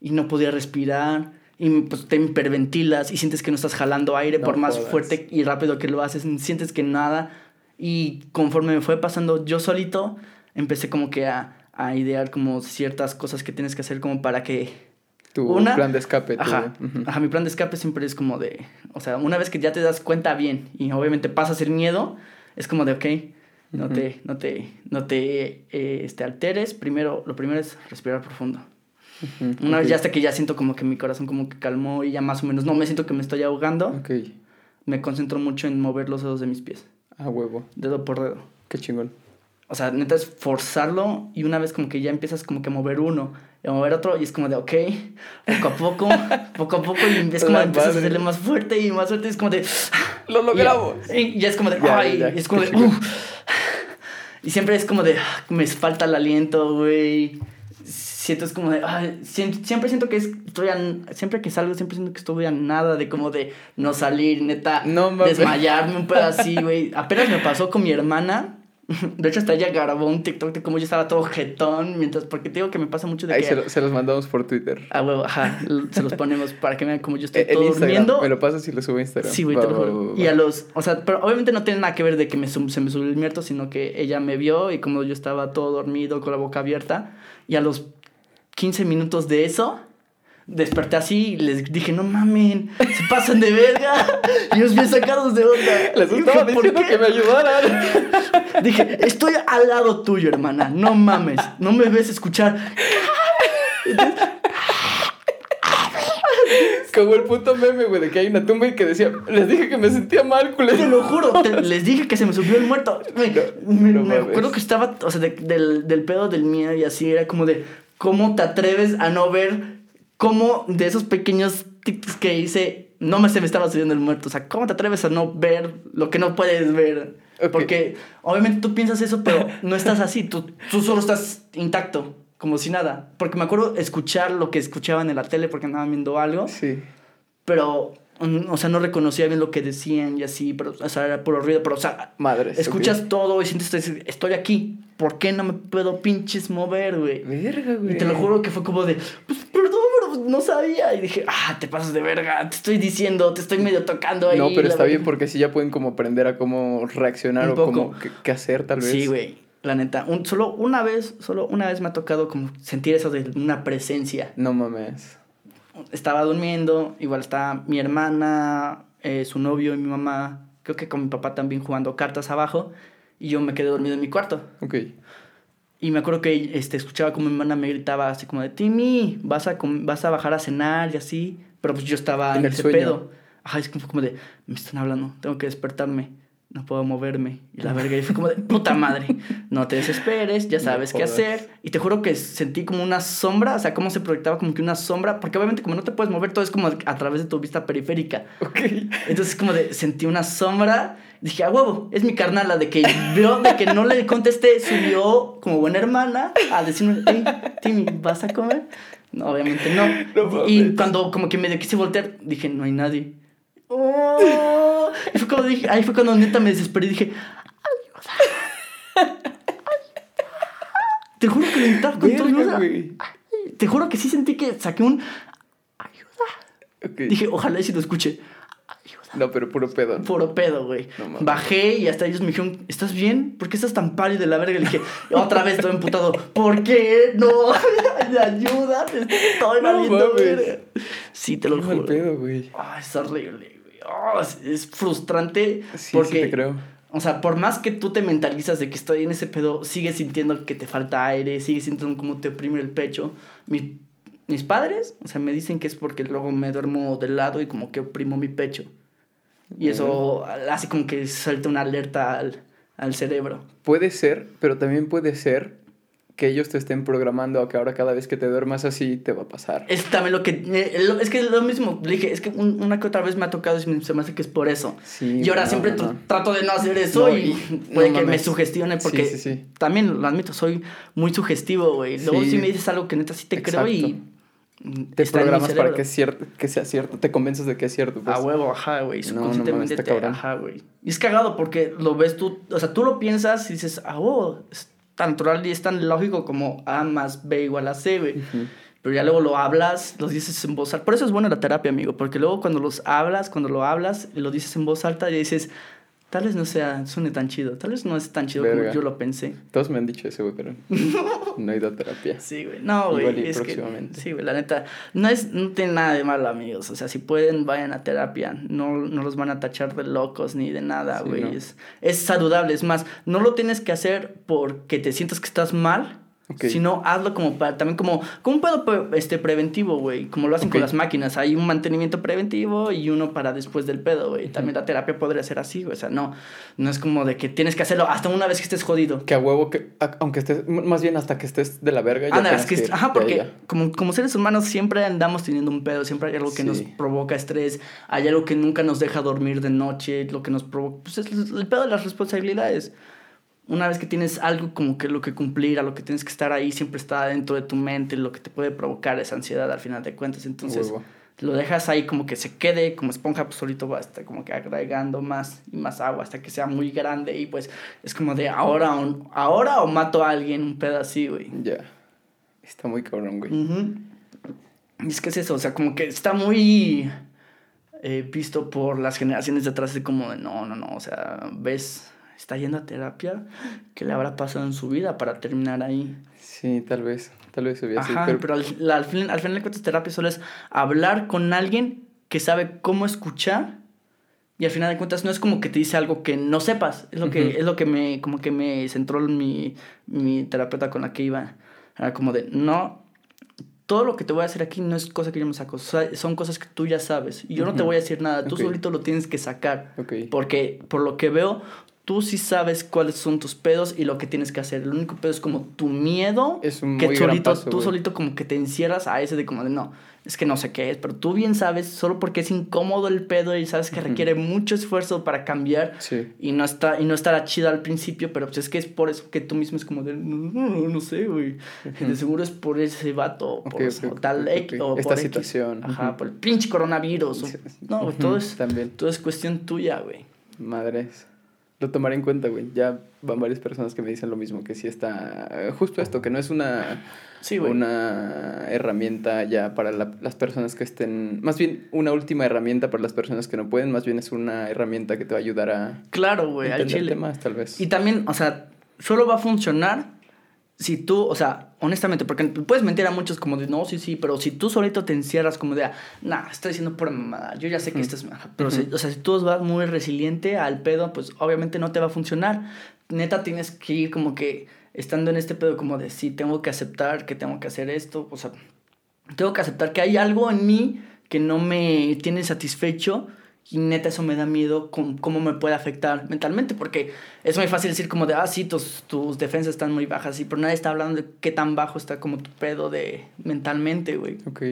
y no podía respirar. Y pues te hiperventilas y sientes que no estás jalando aire por más fuerte y rápido que lo haces. Sientes que nada. Y conforme me fue pasando yo solito, empecé como que a, a idear como ciertas cosas que tienes que hacer como para que tu plan de escape. Ajá, ajá, mi plan de escape siempre es como de, o sea, una vez que ya te das cuenta bien y obviamente pasas el miedo, es como de, ok, no te, no te, no te eh, este, alteres, primero, lo primero es respirar profundo. una vez ya hasta que ya siento como que mi corazón como que calmó y ya más o menos, no me siento que me estoy ahogando, okay. me concentro mucho en mover los dedos de mis pies. Ah, huevo. Dedo por dedo. Qué chingón. O sea, neta es forzarlo y una vez como que ya empiezas como que a mover uno y mover otro y es como de, ok, poco a poco, poco a poco y es como de, empiezas a hacerle más fuerte y más fuerte y es como de... Lo logramos. Y, ya es como de, ay, y es como de... y siempre es como de, ah, me falta el aliento, güey. Siento es como de, ay, siempre, siento que estoy a, siempre que salgo, siempre siento que estoy a nada de como de no salir, neta, no, desmayarme un pedazo así, güey. Apenas me pasó con mi hermana De hecho, hasta ella grabó un TikTok de cómo yo estaba todo jetón, mientras, porque te digo que me pasa mucho de Ahí que... se, los mandamos por Twitter. Ah, huevo, ajá, se los ponemos para que vean cómo yo estoy e, todo durmiendo. Me lo pasas y lo subo a Instagram. Sí, güey, te lo juro. y a los, o sea, pero obviamente no tiene nada que ver de que me, se me subió el muerto, sino que ella me vio y como yo estaba todo dormido, con la boca abierta, y a los 15 minutos de eso desperté así y les dije, no mamen, se pasan de verga. Y ellos bien sacados de onda. Les estaba diciendo que me ayudaran. Dije, estoy al lado tuyo, hermana, no mames, no me ves escuchar. Como el puto meme, güey, de que hay una tumba y que decía, les dije que me sentía mal, culero. Te lo juro, les dije que se me subió el muerto. me, acuerdo que estaba, o sea, del, del pedo del miedo y así, era como de, ¿cómo te atreves a no ver cómo de esos pequeños tics que hice, no me se me estaba subiendo el muerto. O sea, ¿cómo te atreves a no ver lo que no puedes ver? Porque obviamente tú piensas eso, pero no estás así. Tú, tú solo estás intacto, como si nada. Porque me acuerdo escuchar lo que escuchaban en la tele porque andaban viendo algo. Sí. Pero o sea, no reconocía bien lo que decían y así, pero, o sea, era puro ruido, pero, o sea, Madre, escuchas todo y sientes, estoy aquí, ¿por qué no me puedo pinches mover, güey? Verga, güey. Y te lo juro que fue como de, pues, perdón, pero no sabía. Y dije, ah, te pasas de verga, te estoy diciendo, te estoy medio tocando ahí. No, pero está bien porque así ya pueden como aprender a cómo reaccionar o cómo, qué, hacer, tal vez. Sí, güey. La neta, un, solo una vez, solo una vez me ha tocado como sentir eso de una presencia. No mames estaba durmiendo, igual estaba mi hermana, eh, su novio y mi mamá, creo que con mi papá también jugando cartas abajo, y yo me quedé dormido en mi cuarto. Ok. Y me acuerdo que este, escuchaba como mi hermana me gritaba así como de, Timmy, vas a, vas a bajar a cenar y así, pero pues yo estaba en, ese pedo. Ajá, es como de, me están hablando, tengo que despertarme no puedo moverme. Y la verga, y fue como de puta madre, no te desesperes, ya sabes qué hacer. Y te juro que sentí como una sombra, o sea, cómo se proyectaba como que una sombra, porque obviamente como no te puedes mover, todo es como a través de tu vista periférica. Ok. Entonces como de, sentí una sombra, dije, a huevo, es mi carnal, la de que vio, de que no le contesté, subió como buena hermana a decirme, hey, Timmy, ¿vas a comer? No, obviamente no. y cuando como que me quise voltear, dije, no hay nadie. Oh. Y fue cuando dije, ahí fue cuando neta me desesperé y dije, ayuda. Te juro que le con tu ayuda. Te juro que sí sentí que saqué un ayuda. Dije, ojalá y si lo escuche. Ayuda. No, pero puro pedo. Puro pedo, güey. Bajé y hasta ellos me dijeron, ¿estás bien? ¿Por qué estás tan pálido de la verga? Y le dije, otra vez estoy emputado. ¿Por qué? No, ayuda, estoy valiendo Sí, te lo juro. pedo, güey. es horrible. Oh, es, frustrante. porque, te creo. O sea, por más que tú te mentalizas de que estoy en ese pedo, sigues sintiendo que te falta aire, sigues sintiendo como te oprime el pecho. mis padres, o sea, me dicen que es porque luego me duermo de lado y como que oprimo mi pecho. Y eso hace como que salta una alerta al, al cerebro. Puede ser, pero también puede ser que ellos te estén programando a que ahora cada vez que te duermas así te va a pasar. Es también lo que... Eh, es que es lo mismo. Le dije, es que una que otra vez me ha tocado y se me hace que es por eso. y ahora siempre trato de no hacer eso y puede que me sugestione porque también lo admito, soy muy sugestivo, güey. Luego si me dices algo que neta sí te creo y Te programas para que, cierto, que sea cierto, te convences de que es cierto. Pues. A huevo, ajá, güey. Subconscientemente no, te, ajá, güey. Y es cagado porque lo ves tú, o sea, tú lo piensas y dices, ah, es tan natural y es tan lógico como A más B igual a C, güey. Pero ya luego lo hablas, lo dices en voz alta. Por eso es buena la terapia, amigo, porque luego cuando los hablas, cuando lo hablas, lo dices en voz alta y dices, Tal vez no sea, suene tan chido. Tal vez no es tan chido como yo lo pensé. Todos me han dicho eso, güey, pero no he ido a terapia. Sí, güey. No, güey. Es próximamente. Que, sí, güey, la neta. No, es, no tiene nada de malo, amigos. O sea, si pueden, vayan a terapia. No, no los van a tachar de locos ni de nada, güey. Es, es saludable. Es más, no lo tienes que hacer porque te sientas que estás mal Sino hazlo como para, también como, como un pedo este, preventivo, güey. Como lo hacen con las máquinas. Hay un mantenimiento preventivo y uno para después del pedo, güey. También la terapia podría ser así, güey. O sea, no, no es como de que tienes que hacerlo hasta una vez que estés jodido. Que a huevo, que aunque estés, más bien hasta que estés de la verga. Ya es que, ajá, porque como, como seres humanos siempre andamos teniendo un pedo. Siempre hay algo que nos provoca estrés. Hay algo que nunca nos deja dormir de noche. Lo que nos provoca, pues es el pedo de las responsabilidades una vez que tienes algo como que lo que cumplir, a lo que tienes que estar ahí, siempre está dentro de tu mente, lo que te puede provocar esa ansiedad al final de cuentas. Entonces, lo dejas ahí como que se quede como esponja, pues solito va a estar como que agregando más y más agua hasta que sea muy grande y pues es como de ahora o, ahora o mato a alguien, un pedacito, güey. Ya. Está muy cabrón, güey. Y es que es eso, o sea, como que está muy eh, visto por las generaciones de atrás de como de no, no, no, o sea, ves está yendo a terapia, ¿qué le habrá pasado en su vida para terminar ahí? Sí, tal vez, tal vez se así. Pero, pero al, al, fin, al final de cuentas terapia solo es hablar con alguien que sabe cómo escuchar y al final de cuentas no es como que te dice algo que no sepas, es lo que, es lo que me, como que me centró mi, mi terapeuta con la que iba. Era como de, no, todo lo que te voy a hacer aquí no es cosa que yo me saco, son cosas que tú ya sabes. Y yo no te voy a decir nada, tú solito lo tienes que sacar. Porque por lo que veo, tú sí sabes cuáles son tus pedos y lo que tienes que hacer. El único pedo es como tu miedo. Es un que solito, tú solito como que te encierras a ese de como de no, es que no sé qué es, pero tú bien sabes, solo porque es incómodo el pedo y sabes que requiere mucho esfuerzo para cambiar y no está y no estará chido al principio, pero pues es que es por eso que tú mismo es como de no, no, sé, güey. De seguro es por ese vato, por tal o esta situación. Ajá, por el pinche coronavirus. no, todo es También. todo es cuestión tuya, güey. Madres lo tomaré en cuenta, güey. Ya van varias personas que me dicen lo mismo, que sí está eh, justo esto, que no es una, sí, una herramienta ya para las personas que estén, más bien una última herramienta para las personas que no pueden, más bien es una herramienta que te va a ayudar a claro, güey, al chile. más, tal vez. Y también, o sea, solo va a funcionar si tú, o sea, honestamente, porque puedes mentir a muchos como de, no, sí, sí, pero si tú solito te encierras como de, nah, estoy diciendo pura mamada, yo ya sé que esto es pero o sea, si tú vas muy resiliente al pedo, pues obviamente no te va a funcionar. Neta tienes que ir como que estando en este pedo como de, sí, tengo que aceptar que tengo que hacer esto, o sea, tengo que aceptar que hay algo en mí que no me tiene satisfecho y neta eso me da miedo con cómo me puede afectar mentalmente, porque es muy fácil decir como de, ah, sí, tus, tus defensas están muy bajas, sí, pero nadie está hablando de qué tan bajo está como tu pedo de mentalmente, güey. Ok.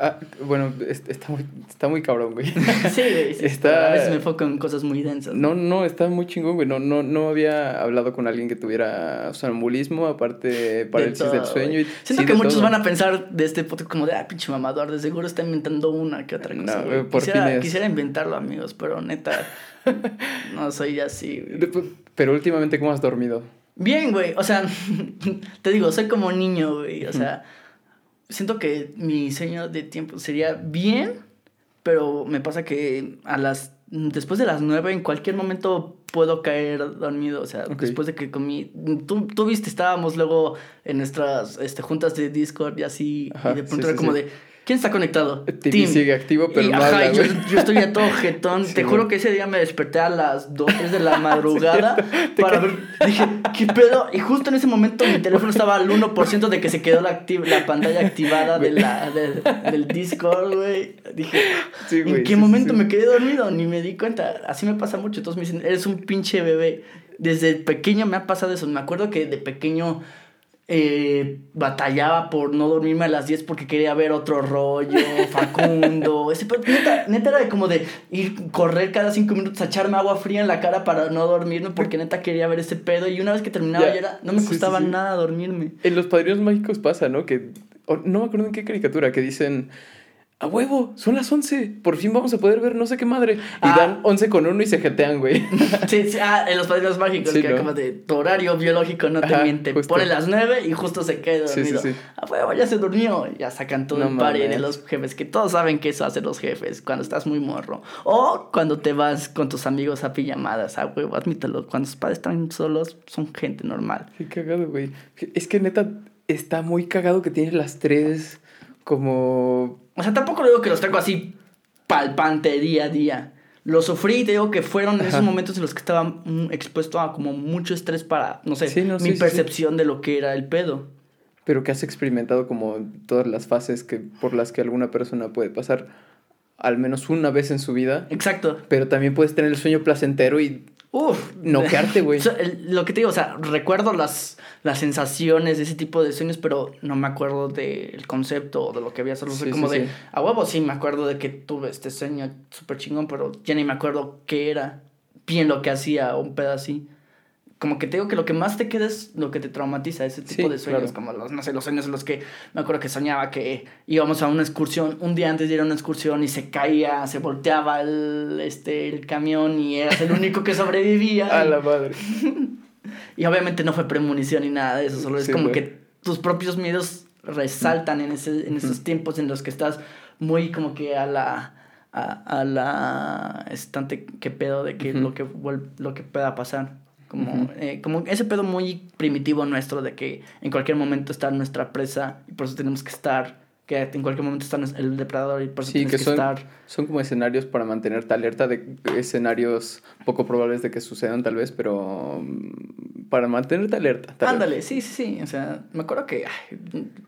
Ah, bueno, está muy, está muy cabrón, güey. Sí, Está... a veces me enfoco en cosas muy densas. No, no, está muy chingón, güey. No, no, no había hablado con alguien que tuviera somnambulismo, aparte parálisis del sueño. Y, Siento que muchos van a pensar de este podcast como de, ah, pinche mamador, de seguro está inventando una que otra cosa. No, por quisiera, quisiera inventarlo, amigos, pero neta, no soy así, Pero últimamente, ¿cómo has dormido? Bien, güey. O sea, te digo, soy como niño, güey. O sea siento que mi sueño de tiempo sería bien, pero me pasa que a las después de las nueve en cualquier momento puedo caer dormido, o sea, después de que comí, tú, tú viste, estábamos luego en nuestras este, juntas de Discord y así, y de pronto era como de, ¿Quién está conectado? TV sigue activo, pero no ajá, yo, yo, estoy ya todo jetón. Te juro que ese día me desperté a las 2, 3 de la madrugada para ver. Dije, ¿qué pedo? Y justo en ese momento mi teléfono estaba al 1% de que se quedó la, la pantalla activada de la, del Discord, güey. Dije, ¿en qué momento me quedé dormido? Ni me di cuenta. Así me pasa mucho. Todos me dicen, eres un pinche bebé. Desde pequeño me ha pasado eso. Me acuerdo que de pequeño eh, batallaba por no dormirme a las 10 porque quería ver otro rollo, Facundo. Ese, neta, neta era de como de ir, correr cada 5 minutos a echarme agua fría en la cara para no dormirme porque neta quería ver ese pedo. Y una vez que terminaba ya, era, no me costaba nada dormirme. En los padrinos mágicos pasa, ¿no? Que no me acuerdo en qué caricatura, que dicen, a huevo, son las 11, por fin vamos a poder ver no sé qué madre. Y Ah. dan 11 con uno y se jetean, güey. Sí, sí, ah, en los padrinos mágicos, Sí, que ¿no? como de tu horario biológico no te miente. justo. Pone las nueve y justo se queda Sí, sí, dormido. sí. Ah, huevo, ya se durmió. Ya sacan todo No el party de los jefes, que todos saben que eso hacen los jefes cuando estás muy morro. O cuando te vas con tus amigos a pijamadas, a huevo, admítelo. Cuando tus padres están solos, son gente normal. Qué cagado, güey. Es que neta, está muy cagado que tiene las tres como... O sea, tampoco digo que los traigo así palpante día a día. Lo sufrí y te digo que fueron en esos Ajá. momentos en los que estaba mm, expuesto a como mucho estrés para, no sé, Sí, no, sí, mi sí, sí. percepción de lo que era el pedo. Pero que has experimentado como todas las fases que, por las que alguna persona puede pasar al menos una vez en su vida. Exacto. Pero también puedes tener el sueño placentero y Uf. Noquearte, güey. Lo que te digo, o sea, recuerdo las, las sensaciones de ese tipo de sueños, pero no me acuerdo del concepto o de lo que había. Solo Sí, como sí, de, sí. a huevo sí me acuerdo de que tuve este sueño súper chingón, pero ya ni me acuerdo qué era, bien lo que hacía un pedo así. Como que te digo que lo que más te queda es lo que te traumatiza, ese tipo Sí, de sueños, claro. como los, no sé, los sueños en los que me acuerdo que soñaba que íbamos a una excursión, un día antes de ir a una excursión y se caía, se volteaba el, este, el camión y eras el único que sobrevivía. A la madre. y obviamente no fue premonición ni nada de eso, solo es como güey. que tus propios miedos resaltan en, ese, en esos tiempos en los que estás muy como que a la... A, a la estante que pedo de que Ujú. lo que lo que pueda pasar como eh, como ese pedo muy primitivo nuestro de que en cualquier momento está nuestra presa y por eso tenemos que estar que en cualquier momento está el depredador y por eso Sí, que que, son- estar Son como escenarios para mantenerte alerta de escenarios poco probables de que sucedan tal vez, pero mm, para mantenerte alerta. vez. Ándale, sí, sí, sí. O sea, me acuerdo que ay,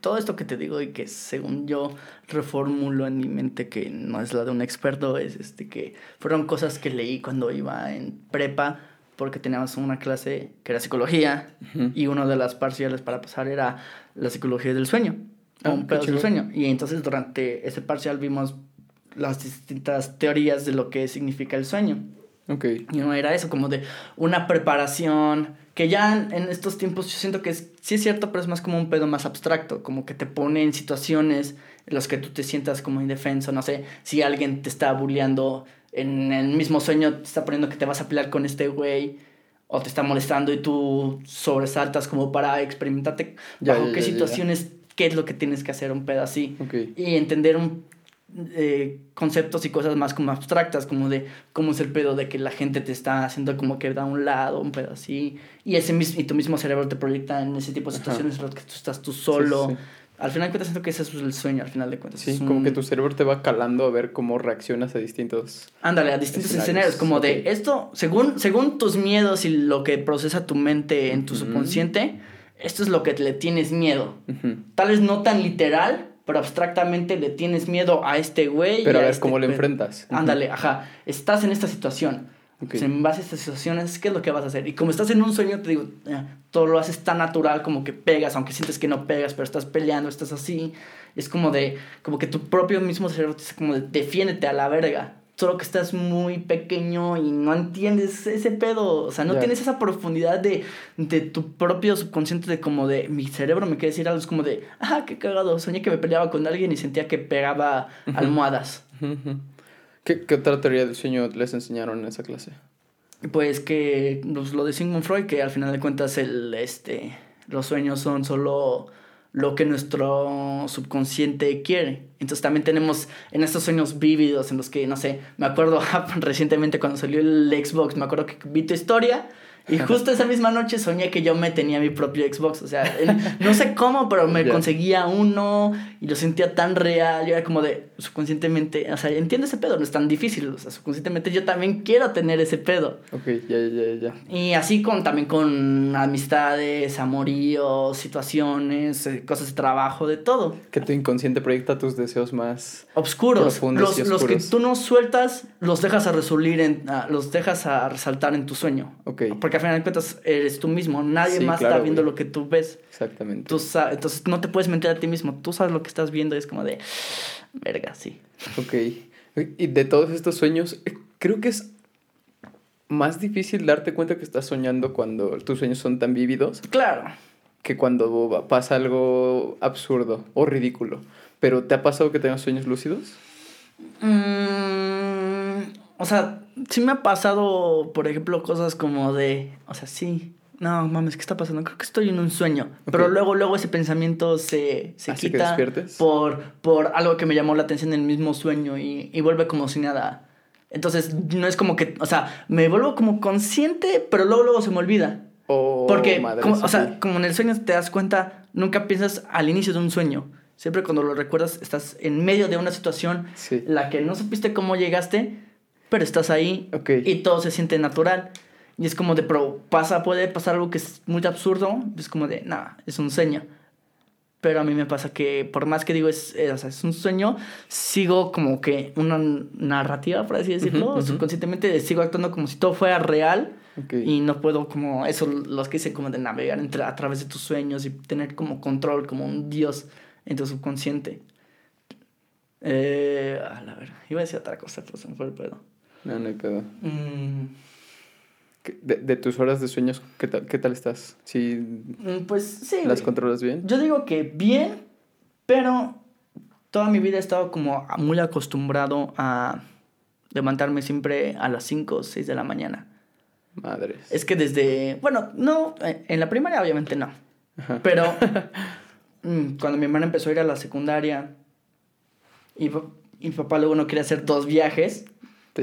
todo esto que te digo y que según yo reformulo en mi mente que no es la de un experto, es este que fueron cosas que leí cuando iba en prepa, porque teníamos una clase que era psicología y una de las parciales para pasar era la psicología del sueño, Ah, un pedo del sueño. Y entonces durante ese parcial vimos las distintas teorías de lo que significa el sueño. Ok. Y no era eso, como de una preparación, que ya en, en estos tiempos yo siento que es, sí es cierto, pero es más como un pedo más abstracto, como que te pone en situaciones en las que tú te sientas como indefenso, no sé, si alguien te está bulleando en el mismo sueño, te está poniendo que te vas a pelear con este güey, o te está molestando y tú sobresaltas como para experimentarte Ya, bajo ya, qué ya, situaciones, qué es lo que tienes que hacer, un pedo así y entender un, eh, conceptos y cosas más como abstractas, como de cómo es el pedo de que la gente te está haciendo como que da un lado, un pedo así, y, ese mis- y tu mismo cerebro te proyecta en ese tipo de Ajá. situaciones en las que tú estás tú solo. Sí, sí. Al final de cuentas siento que ese es el sueño, al final de cuentas. Sí, como que tu cerebro te va calando a ver cómo reaccionas a distintos... Ándale, a distintos Escenarios, escenarios, como de esto, según, según tus miedos y lo que procesa tu mente en tu subconsciente, esto es lo que le tienes miedo. Tal vez no tan literal, pero abstractamente le tienes miedo a este güey. y Pero a ver este cómo le pe- enfrentas. Ándale, ajá. Estás en esta situación. En base a estas situaciones, ¿qué es lo que vas a hacer? Y como estás en un sueño, te digo, todo lo haces tan natural como que pegas, aunque sientes que no pegas, pero estás peleando, estás así. Es como de, como que tu propio mismo cerebro te dice como de, defiéndete a la verga. Solo que estás muy pequeño y no entiendes ese pedo. O sea, no tienes esa profundidad de, de tu propio subconsciente de como de, mi cerebro me quiere decir algo. Es como de, ah, qué cagado. Soñé que me peleaba con alguien y sentía que pegaba almohadas. ¿Qué, ¿Qué otra teoría del sueño les enseñaron en esa clase? Pues que pues, lo de Sigmund Freud, que al final de cuentas el, este, los sueños son solo lo que nuestro subconsciente quiere. Entonces también tenemos en estos sueños vívidos en los que, no sé, me acuerdo recientemente cuando salió el Xbox, me acuerdo que vi tu historia y justo esa misma noche soñé que yo me tenía mi propio Xbox. O sea, en- no sé cómo, pero me Ya. conseguía uno y lo sentía tan real. Yo era como de subconscientemente, o sea, entiendo ese pedo, no es tan difícil. O sea, subconscientemente yo también quiero tener ese pedo. Ok, ya, ya, ya, ya. Y así con también con amistades, amoríos, situaciones, eh, cosas de trabajo, de todo. Que tu inconsciente proyecta tus deseos más... Oscuros. Profundos Los, y los que oscuros. tú no sueltas, los dejas a resolir en, ah, los dejas a resaltar en tu sueño. Ok, Porque al final de cuentas eres tú mismo, nadie Sí, más claro, está viendo güey. lo que tú ves. exactamente. Tú entonces no te puedes mentir a ti mismo, tú sabes lo que estás viendo y es como de, verga, sí. Ok. Y de todos estos sueños, creo que es más difícil darte cuenta que estás soñando cuando tus sueños son tan vívidos. Claro. que cuando pasa algo absurdo o ridículo. Pero ¿te ha pasado que tengas sueños lúcidos? Mm, o sea, sí me ha pasado, por ejemplo, cosas como de, o sea, sí, no mames, ¿qué está pasando? Creo que estoy en un sueño. Pero luego, luego ese pensamiento se, se quita por, por algo que me llamó la atención en el mismo sueño y, y vuelve como si nada. Entonces, no es como que, o sea, me vuelvo como consciente, pero luego, luego se me olvida. Oh, Porque, como, o sea, como en el sueño te das cuenta, nunca piensas al inicio de un sueño. Siempre cuando lo recuerdas, estás en medio de una situación la que no supiste cómo llegaste, pero estás ahí y todo se siente natural. Y es como de, pero pasa, puede pasar algo que es muy absurdo, es como de, nada, es un sueño. Pero a mí me pasa que por más que digo es, eh, es un sueño, sigo como que una narrativa, por así decirlo, subconscientemente sigo actuando como si todo fuera real. Y no puedo como, eso, los que dicen como de navegar entre, a través de tus sueños y tener como control, como un dios en tu subconsciente. Eh, a la ver, iba a decir otra cosa, pero se me fue el pedo. No, no hay pedo. Mm. De, de, tus horas de sueños, ¿qué tal, qué tal estás? ¿Sí, mm, pues sí. ¿Las controlas bien? Yo digo que bien, pero toda mi vida he estado como muy acostumbrado a levantarme siempre a las 5 o 6 de la mañana. Madres. Es que desde, bueno, no, en la primaria obviamente no. Pero Mm, cuando mi hermana empezó a ir a la secundaria y, mi papá luego no quería hacer dos viajes.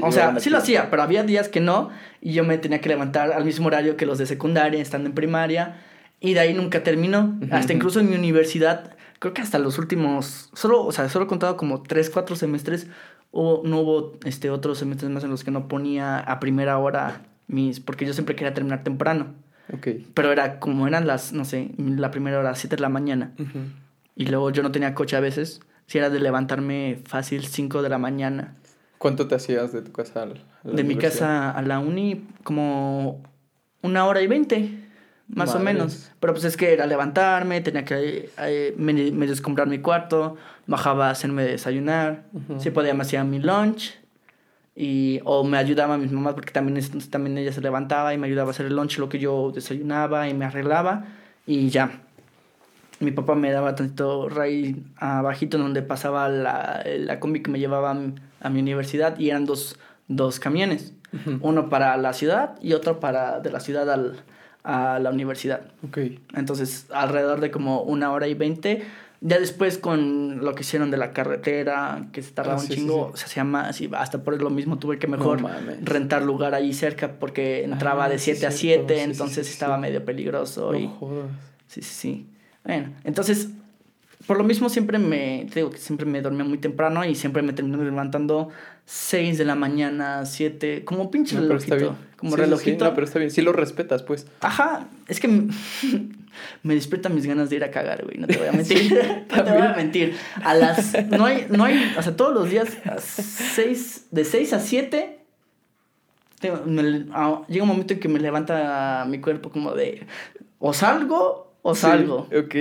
O sea, sí lo hacía, pero había días que no y yo me tenía que levantar al mismo horario que los de secundaria, estando en primaria. Y de ahí nunca terminó. Hasta incluso en mi universidad, creo que hasta los últimos, solo, o sea, solo he contado como tres, cuatro semestres, o no hubo este, otros semestres más en los que no ponía a primera hora mis, porque yo siempre quería terminar temprano. Pero era como eran las, no sé, la primera hora, 7 de la mañana. Y luego yo no tenía coche a veces. Si era de levantarme fácil 5 de la mañana. ¿Cuánto te hacías de tu casa a la, De mi casa a la uni, como una hora y veinte, más o menos. Pero pues es que era levantarme, tenía que eh, medio, descombrar mi cuarto, bajaba a hacerme desayunar. Si podía, me hacía mi lunch y, o me ayudaba a mis mamás porque también, también ella se levantaba y me ayudaba a hacer el lunch, lo que yo desayunaba y me arreglaba y ya. Mi papá me daba tantito raíz abajito donde pasaba la, la combi que me llevaba a mi, universidad y eran dos, dos camiones. Uno para la ciudad y otro para de la ciudad al, a la universidad. Okay. Entonces, alrededor de como una hora y veinte ya después con lo que hicieron de la carretera, que se tardaba ah, un chingo, o sea, se llama así, hasta por lo mismo tuve que mejor rentar lugar ahí cerca porque entraba ah, de 7 a 7, entonces estaba medio peligroso. y... Sí, sí, sí. Bueno, entonces por lo mismo siempre me, te digo que siempre me dormía muy temprano y siempre me terminé levantando 6 de la mañana, 7, como pinche relojito. Como relojito. no, pero está bien, sí lo respetas, pues. Ajá, es que me, despiertan mis ganas de ir a cagar, güey, no te voy a mentir. no te voy a mentir. A las, no hay, no hay, o sea, todos los días, a 6, de 6 a 7, llega un momento en que me levanta mi cuerpo como de, o salgo o salgo. ok,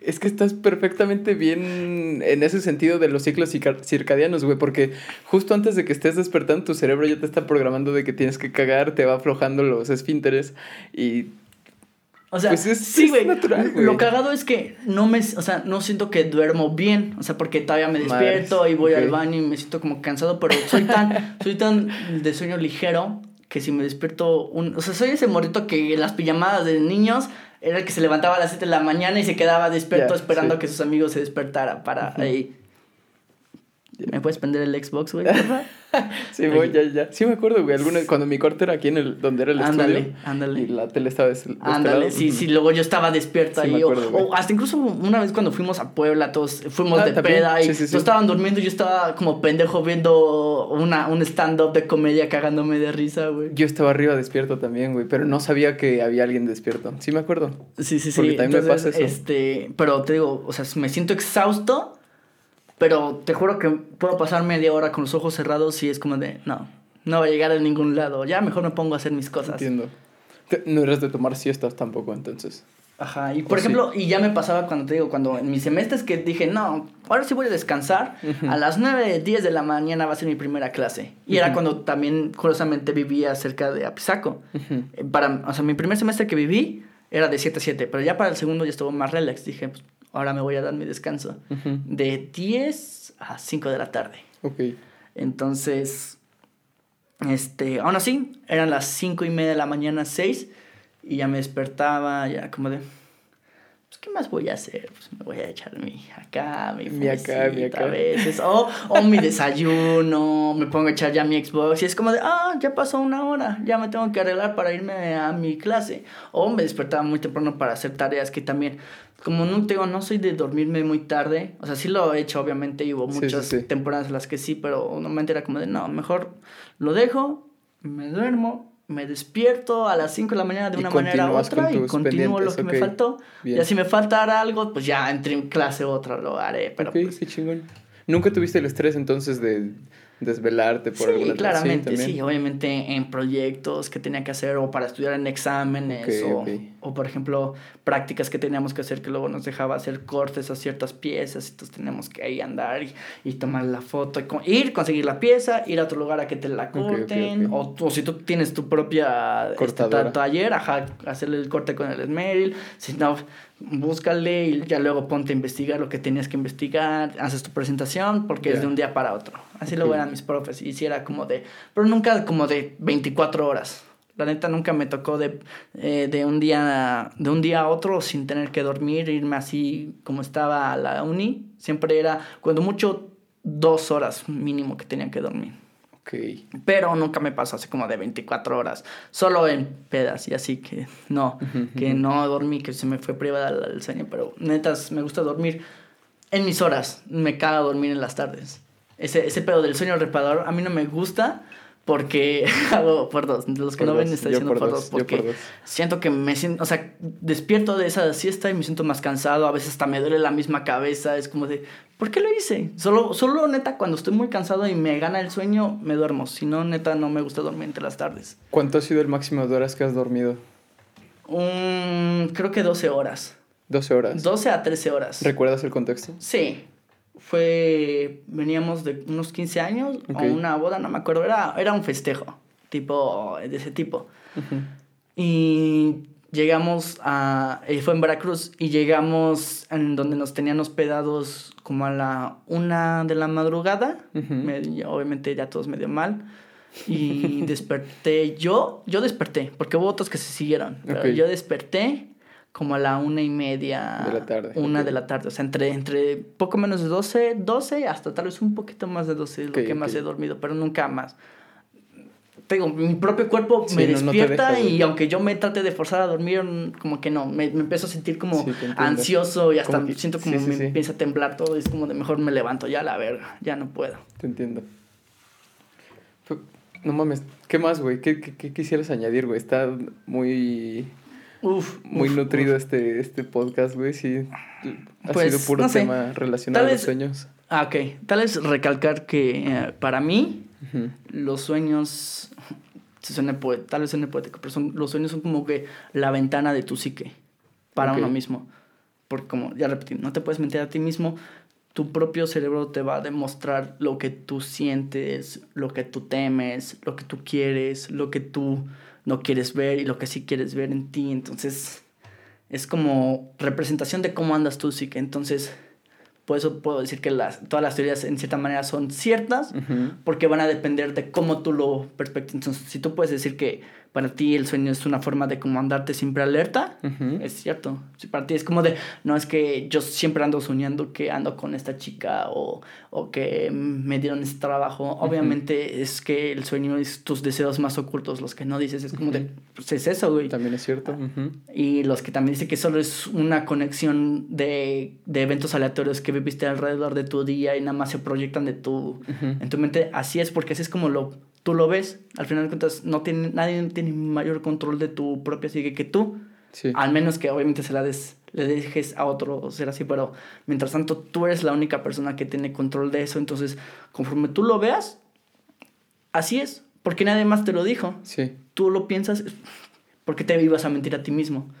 es que estás perfectamente bien en ese sentido de los ciclos circadianos, güey, porque justo antes de que estés despertando, tu cerebro ya te está programando de que tienes que cagar, te va aflojando los esfínteres y... O sea, pues es, sí, güey. Lo cagado es que no me, o sea, no siento que duermo bien, o sea, porque todavía me despierto y voy al baño y me siento como cansado, pero soy tan, soy tan de sueño ligero que si me despierto un, o sea, soy ese morrito que las pijamadas de niños era el que se levantaba a las 7 de la mañana y se quedaba despierto esperando a que sus amigos se despertaran para ahí. ¿Me puedes prender el Xbox, güey? sí, voy, ya, ya. Sí me acuerdo, güey. Alguna, cuando mi corte era aquí en el, donde era el ándale, estudio. Ándale, Y la tele estaba des, Ándale, sí, sí. Luego yo estaba despierto ahí. o, hasta incluso una vez cuando fuimos a Puebla, todos fuimos ah, de peda y todos estaban durmiendo y yo estaba como pendejo viendo una, un stand-up de comedia cagándome de risa, güey. Yo estaba arriba despierto también, güey. Pero no sabía que había alguien despierto. Sí me acuerdo. Sí, sí, sí. Porque también me pasa eso. Este, pero te digo, o sea, me siento exhausto pero te juro que puedo pasar media hora con los ojos cerrados y es como de, no, no va a llegar a ningún lado. Ya mejor me pongo a hacer mis cosas. Entiendo. No eres de tomar siestas tampoco, entonces. Ajá, y por ejemplo, y ya me pasaba cuando te digo, cuando en mis semestres que dije, no, ahora sí voy a descansar, a las 9, 10 de la mañana va a ser mi primera clase. Y era cuando también, curiosamente, vivía cerca de Apizaco. Para, o sea, mi primer semestre que viví, era de 7 a 7, pero ya para el segundo ya estuvo más relax. Dije, pues ahora me voy a dar mi descanso. De 10 a 5 de la tarde. Ok. Entonces, este, aún así, eran las 5 y media de la mañana, 6, y ya me despertaba, ya como de, pues, ¿qué más voy a hacer? Pues me voy a echar mi acá, mi, mi acá, mi acá. A veces, o, o mi desayuno, me pongo a echar ya mi Xbox, y es como de, ah, ya pasó una hora, ya me tengo que arreglar para irme a mi clase. O me despertaba muy temprano para hacer tareas que también como no tengo, no soy de dormirme muy tarde, o sea, sí lo he hecho, obviamente, y hubo muchas temporadas en las que sí, pero normalmente era como de, no, mejor lo dejo, me duermo, me despierto a las 5 de la mañana de una manera u otra y continúo lo que me faltó. Y si me faltara algo, pues ya entre en clase otra lo haré, pero pues qué chingón. ¿Nunca tuviste el estrés entonces de desvelarte por sí, claramente, sí, obviamente en proyectos que tenía que hacer o para estudiar en exámenes o, o, por ejemplo prácticas que teníamos que hacer que luego nos dejaba hacer cortes a ciertas piezas, entonces teníamos que ahí andar y, y tomar la foto, y ir, conseguir la pieza, ir a otro lugar a que te la corten, o, o, si tú tienes tu propia este, taller, ajá, hacerle el corte con el esmeril, si no búscale y ya luego ponte a investigar lo que tenías que investigar, haces tu presentación porque es de un día para otro. Así lo eran mis profes y si era como de, pero nunca como de 24 horas. La neta nunca me tocó de, eh, de, un día, de un día a otro sin tener que dormir, irme así como estaba a la uni. Siempre era, cuando mucho, dos horas mínimo que tenía que dormir. Pero nunca me pasó así como de 24 horas. Solo en pedas y así que no, que no dormí, que se me fue privada el sueño. Pero netas, me gusta dormir en mis horas. Me caga dormir en las tardes. Ese, ese pedo del sueño reparador a mí no me gusta porque hago por dos. Los que no ven está diciendo por, dos. Porque siento que me siento, o sea, despierto de esa siesta y me siento más cansado. A veces hasta me duele la misma cabeza. Es como de, ¿por qué lo hice? Solo, solo neta, cuando estoy muy cansado y me gana el sueño, me duermo. Si no, neta, no me gusta dormir entre las tardes. ¿Cuánto ha sido el máximo de horas que has dormido? Um, creo que 12 horas. 12 horas. 12 a 13 horas. ¿Recuerdas el contexto? Sí fue, veníamos de unos 15 años o una boda, no me acuerdo, era, era un festejo, tipo, de ese tipo. Y llegamos a, eh, fue en Veracruz, y llegamos en donde nos tenían hospedados como a la una de la madrugada, obviamente ya todos medio mal. Y desperté, yo, yo desperté, porque hubo otros que se siguieron, pero yo desperté como a la una y media. De la tarde. Una de la tarde. O sea, entre, entre poco menos de 12, 12 hasta tal vez un poquito más de 12 es lo que más he dormido, pero nunca más. Tengo, mi propio cuerpo me despierta y aunque yo me trate de forzar a dormir, como que no, me, me empiezo a sentir como ansioso y hasta siento como me empieza a temblar todo. Y es como de mejor me levanto ya a la verga, ya no puedo. Te entiendo. No mames, ¿qué más, güey? ¿Qué, qué, qué quisieras añadir, güey? Está muy Uf, muy nutrido este este podcast, güey, sí. Ha pues, sido puro tema relacionado a los sueños. Ah, ok. Tal vez recalcar que eh, para mí los sueños se suena tal vez suene poético, pero son, los sueños son como que la ventana de tu psique para uno mismo. Porque como ya repetí, no te puedes mentir a ti mismo, tu propio cerebro te va a demostrar lo que tú sientes, lo que tú temes, lo que tú quieres, lo que tú no quieres ver y lo que sí quieres ver en ti. Entonces, es como representación de cómo andas tú, sí que entonces, por eso puedo decir que las, todas las teorías en cierta manera son ciertas, porque van a depender de cómo tú lo perspectivas. Entonces, si tú puedes decir que para ti el sueño es una forma de como andarte siempre alerta, es cierto. Si para ti es como de, no es que yo siempre ando soñando que ando con esta chica o, o que me dieron este trabajo, obviamente es que el sueño es tus deseos más ocultos, los que no dices, es como de, pues es eso, güey. También es cierto. Y los que también dicen que solo es una conexión de, de, eventos aleatorios que viviste alrededor de tu día y nada más se proyectan de tu, en tu mente, así es porque así es como lo tú lo ves, al final de cuentas no tiene, nadie tiene mayor control de tu propia psique que tú. Al menos que obviamente se la des, le dejes a otro ser así, pero mientras tanto tú eres la única persona que tiene control de eso, entonces conforme tú lo veas, así es, porque nadie más te lo dijo. Sí. Tú lo piensas, porque te ibas a mentir a ti mismo.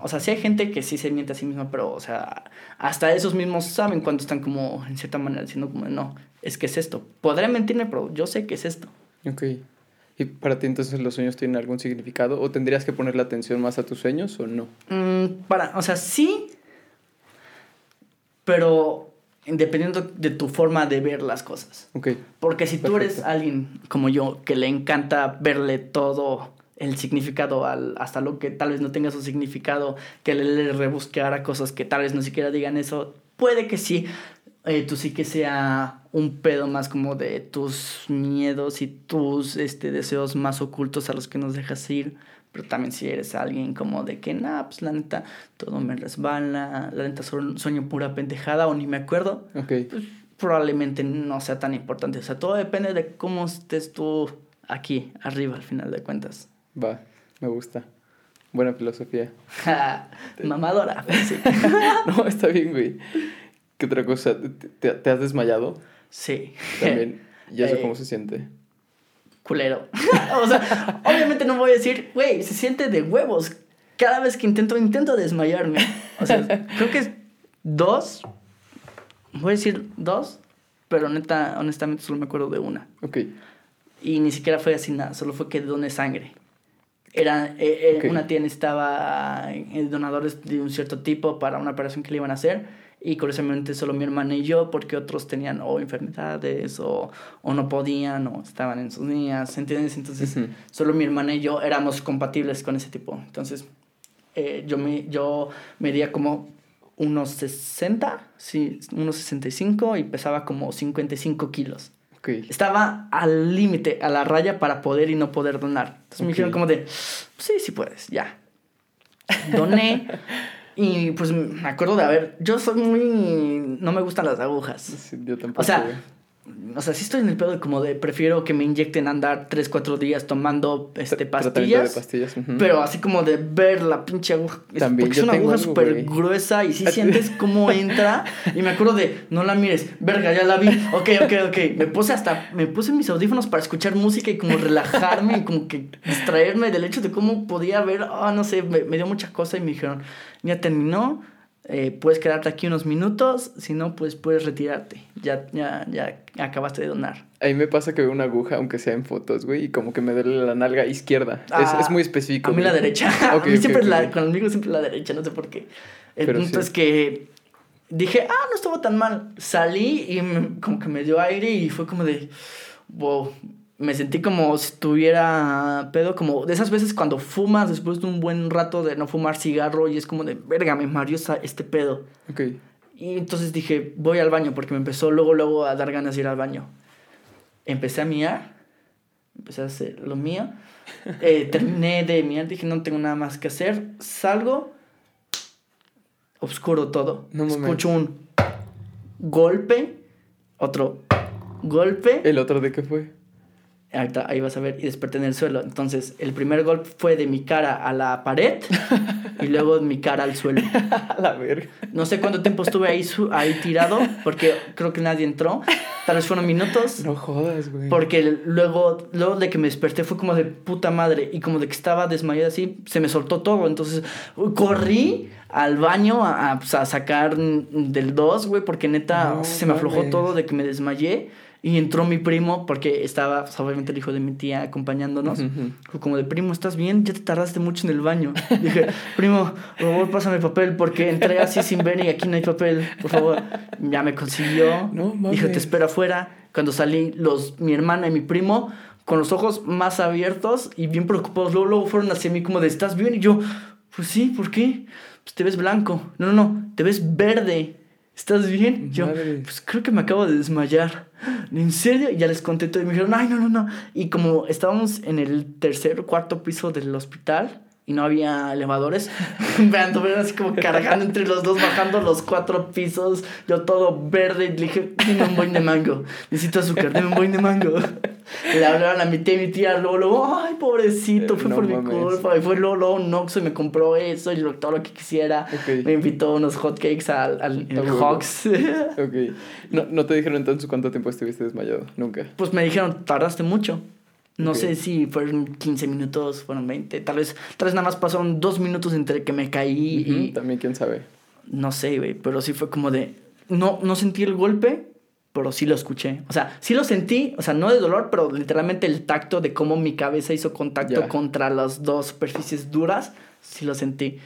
O sea, sí hay gente que sí se miente a sí misma, pero, o sea, hasta esos mismos saben cuando están como, en cierta manera, diciendo como, no, es que es esto. Podré mentirme, pero yo sé que es esto. Ok. ¿Y para ti entonces los sueños tienen algún significado? ¿O tendrías que ponerle atención más a tus sueños o no? Mm, para, o sea, sí, pero dependiendo de tu forma de ver las cosas. Ok. Porque si tú eres alguien como yo que le encanta verle todo el significado al, hasta lo que tal vez no tenga su significado, que le, le rebuscar a cosas que tal vez no siquiera digan eso, puede que sí, eh, tú sí que sea un pedo más como de tus miedos y tus este, deseos más ocultos a los que nos dejas ir. Pero también si eres alguien como de que, nah, pues la neta, todo me resbala, la neta sueño pura pendejada o ni me acuerdo. Okay. Pues probablemente no sea tan importante. O sea, todo depende de cómo estés tú aquí, arriba, al final de cuentas. Va, me gusta. Buena filosofía. Mamadora. no, está bien, güey. ¿Qué otra cosa? ¿Te, has desmayado? Sí. También. ¿Y eso cómo se siente? Culero. o sea, obviamente no voy a decir, güey, se siente de huevos. Cada vez que intento, intento desmayarme. O sea, creo que es dos. Voy a decir dos, pero neta, honestamente solo me acuerdo de una. Ok. Y ni siquiera fue así nada, solo fue que doné sangre. Era, eh, eh, una tía necesitaba eh, donadores de un cierto tipo para una operación que le iban a hacer y curiosamente solo mi hermana y yo porque otros tenían o enfermedades o, o no podían o estaban en sus días, ¿entiendes? Entonces solo mi hermana y yo éramos compatibles con ese tipo. Entonces yo, me, yo medía como unos 60, sí, unos 65 y pesaba como 55 kilos. Estaba al límite, a la raya para poder y no poder donar. Entonces me dijeron como de, sí, sí puedes, ya. Doné. y pues me acuerdo de haber, yo soy muy, no me gustan las agujas. yo tampoco. O sea, o sea, sí estoy en el pedo de como de prefiero que me inyecten andar 3, 4 días tomando este, pastillas. De pastillas Pero así como de ver la pinche aguja. También, porque es una aguja súper gruesa y sí sientes cómo entra. Y me acuerdo de, no la mires, verga, ya la vi. Ok, ok, ok. Me puse hasta, me puse mis audífonos para escuchar música y como relajarme y como que distraerme del hecho de cómo podía ver, ah, no sé, me, me dio mucha cosa y me dijeron, ya terminó eh, puedes quedarte aquí unos minutos, si no, pues puedes retirarte. Ya, ya, ya acabaste de donar. A mí me pasa que veo una aguja, aunque sea en fotos, güey, y como que me duele la nalga izquierda. es, es, muy específico. A mí la derecha. a mí siempre la, conmigo siempre la derecha, no sé por qué. El punto es que dije, ah, no estuvo tan mal. Salí y como que me dio aire y fue como de, wow, me sentí como si tuviera pedo, como de esas veces cuando fumas después de un buen rato de no fumar cigarro y es como de, verga, me mareó este pedo. Ok. Y entonces dije, voy al baño porque me empezó luego, luego a dar ganas de ir al baño. Empecé a miar, empecé a hacer lo mío. Eh, terminé de miar, dije, no tengo nada más que hacer. Salgo, oscuro todo. No Escucho un golpe, otro golpe. ¿El otro de qué fue? Ahí vas a ver, y desperté en el suelo. Entonces, el primer golpe fue de mi cara a la pared y luego de mi cara al suelo. la verga. No sé cuánto tiempo estuve ahí, ahí tirado, porque creo que nadie entró. Tal vez fueron minutos. No jodas, güey. Porque luego, luego de que me desperté fue como de puta madre y como de que estaba desmayado así, se me soltó todo. Entonces, corrí al baño a, pues, a sacar del 2, güey, porque neta se me aflojó todo de que me desmayé. Y entró mi primo, porque estaba, pues, obviamente, el hijo de mi tía acompañándonos. Como de, primo, ¿estás bien? Ya te tardaste mucho en el baño. Dije, primo, por favor, pásame el papel, porque entré así sin ver y aquí no hay papel, por favor. Ya me consiguió. No, Dije, te espero afuera. Cuando salí, los, mi hermana y mi primo, con los ojos más abiertos y bien preocupados, luego, luego fueron hacia mí como de, ¿estás bien? Y yo, pues sí, ¿por qué? Pues te ves blanco. No, no, no, te ves verde. ¿Estás bien? Yo, pues creo que me acabo de desmayar. ¿En serio? Y ya les conté todo y me dijeron, ay, no, no, no. Y como estábamos en el tercer o cuarto piso del hospital, y no había elevadores. Me anduvieron así como cargando entre los dos, bajando los cuatro pisos. Yo todo verde. Y le dije, dime un boing de mango. Necesito azúcar, dime un boing de mango. Le hablaron a mi tía y mi tía luego, luego, ay, pobrecito, fue por mi culpa. Y fue luego, luego un Oxxo y me compró eso y todo lo que quisiera. Me invitó unos hotcakes al, al Hawks. ok. No, ¿No te dijeron entonces cuánto tiempo estuviste desmayado? Nunca. Pues me dijeron, tardaste mucho. No sé si fueron 15 minutos, fueron 20. Tal vez, tal vez nada más pasaron dos minutos entre que me caí y... También quién sabe. No sé, güey, pero sí fue como de... No, no sentí el golpe, pero sí lo escuché. O sea, sí lo sentí, o sea, no de dolor, pero literalmente el tacto de cómo mi cabeza hizo contacto contra las dos superficies duras, sí lo sentí.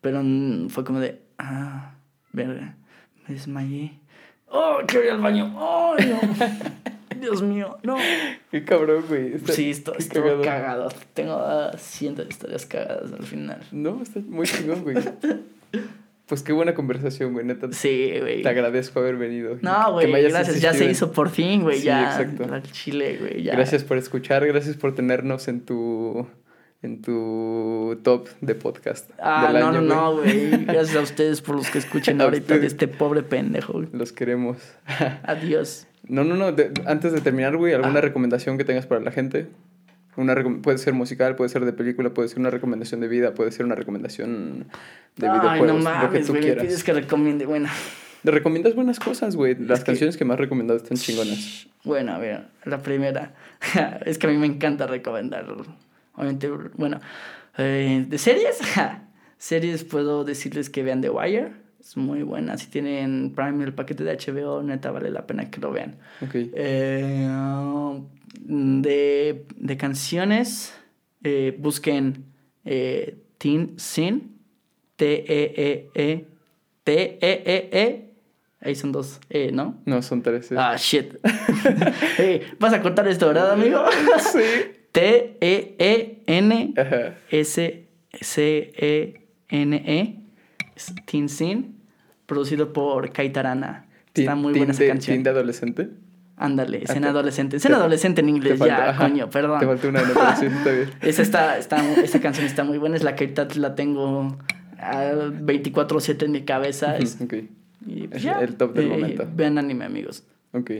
Pero fue como de, ah, verga, me desmayé. Oh, quiero ir al baño. Oh, no. Dios mío, no. Qué cabrón, güey. Está- Sí, esto, estuvo cagado. Tengo cientos de historias cagadas al final. No, está muy chingón, güey. Pues qué buena conversación, güey. Neta, Sí, güey. te agradezco haber venido. No, güey, gracias. Ya se insistido hizo por fin, güey. Sí, ya. exacto. Al Chile, güey. Ya. Gracias por escuchar, gracias por tenernos en tu en tu top de podcast. Ah, del no, año, no, no, güey. Gracias a ustedes por los que escuchen ahorita de este pobre pendejo. güey. Los queremos. Adiós. No, no, no. de- antes de terminar, güey, ¿alguna Ah. recomendación que tengas para la gente? Una puede ser musical, puede ser de película, puede ser una recomendación de vida, puede ser una recomendación de Ay, videojuegos, no lo que mames, tú. Me quieras. pides que recomiende. Bueno, Te recomiendas buenas cosas, güey. Las canciones que me has recomendado están chingonas. bueno, a ver. La primera. es que a mí me encanta recomendar. Obviamente, bueno. eh, ¿De series? series puedo decirles que vean The Wire. Es muy buena. Si tienen Prime el paquete de HBO, neta vale la pena que lo vean. Ok. Eh, de, de canciones, eh, busquen eh, Teen Sin, T-E-E-E, T-E-E-E, ahí son dos, E, ¿no? No, son tres. eh. Ah, shit. Hey, ¿Vas a cortar esto, verdad, amigo? sí. T-E-E-N-S-C-E-N-E, es Teen Sin, producido por Kaitarana. Está muy buena esa de- canción. tin de adolescente? Ándale, Ah, escena te- adolescente. Escena te- adolescente en inglés, falta- ya, ajá, coño, perdón. Te falta una nota, sí, está bien. Esa, está, está, esa canción está muy buena, es la que ahorita la tengo ah, 24-7 en mi cabeza. es- Ok, y pues Es ya, el top del eh, momento. Vean anime, amigos. ok.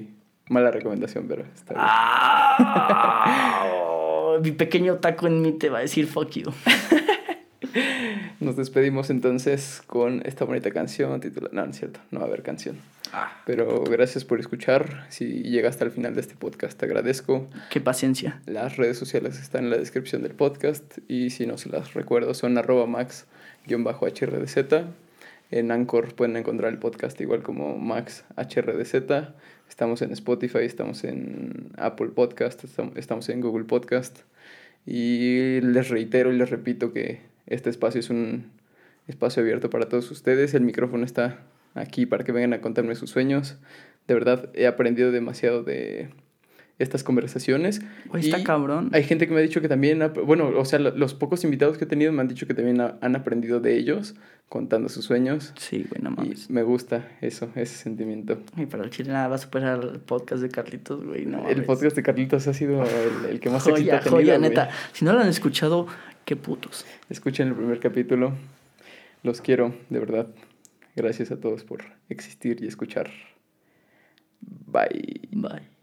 Mala recomendación, pero está bien. Ah, mi pequeño taco en mí te va a decir fuck you. Nos despedimos entonces con esta bonita canción titulada... No, no es cierto, no va a haber canción. Ah, Pero gracias por escuchar. Si llegaste al final de este podcast, te agradezco. qué paciencia. Las redes sociales están en la descripción del podcast y si no se las recuerdo son arroba max-hrdz. En Anchor pueden encontrar el podcast igual como Max HRDZ. Estamos en Spotify, estamos en Apple Podcast, estam- estamos en Google Podcast. Y les reitero y les repito que este espacio es un espacio abierto para todos ustedes. El micrófono está aquí para que vengan a contarme sus sueños. De verdad, he aprendido demasiado de estas conversaciones. Güey, está Y cabrón. Hay gente que me ha dicho que también, bueno, o sea, lo- los pocos invitados que he tenido me han dicho que también ha- han aprendido de ellos, contando sus sueños. Sí, güey, no Y mames. me gusta eso, ese sentimiento. Y para el chile nada va a superar el podcast de Carlitos, güey. No el mames. podcast de Carlitos ha sido el, el que más éxito Joya, ha tenido. joya, güey. neta. Si no lo han escuchado, qué putos. Escuchen el primer capítulo. Los quiero, de verdad. Gracias a todos por existir y escuchar. Bye. Bye.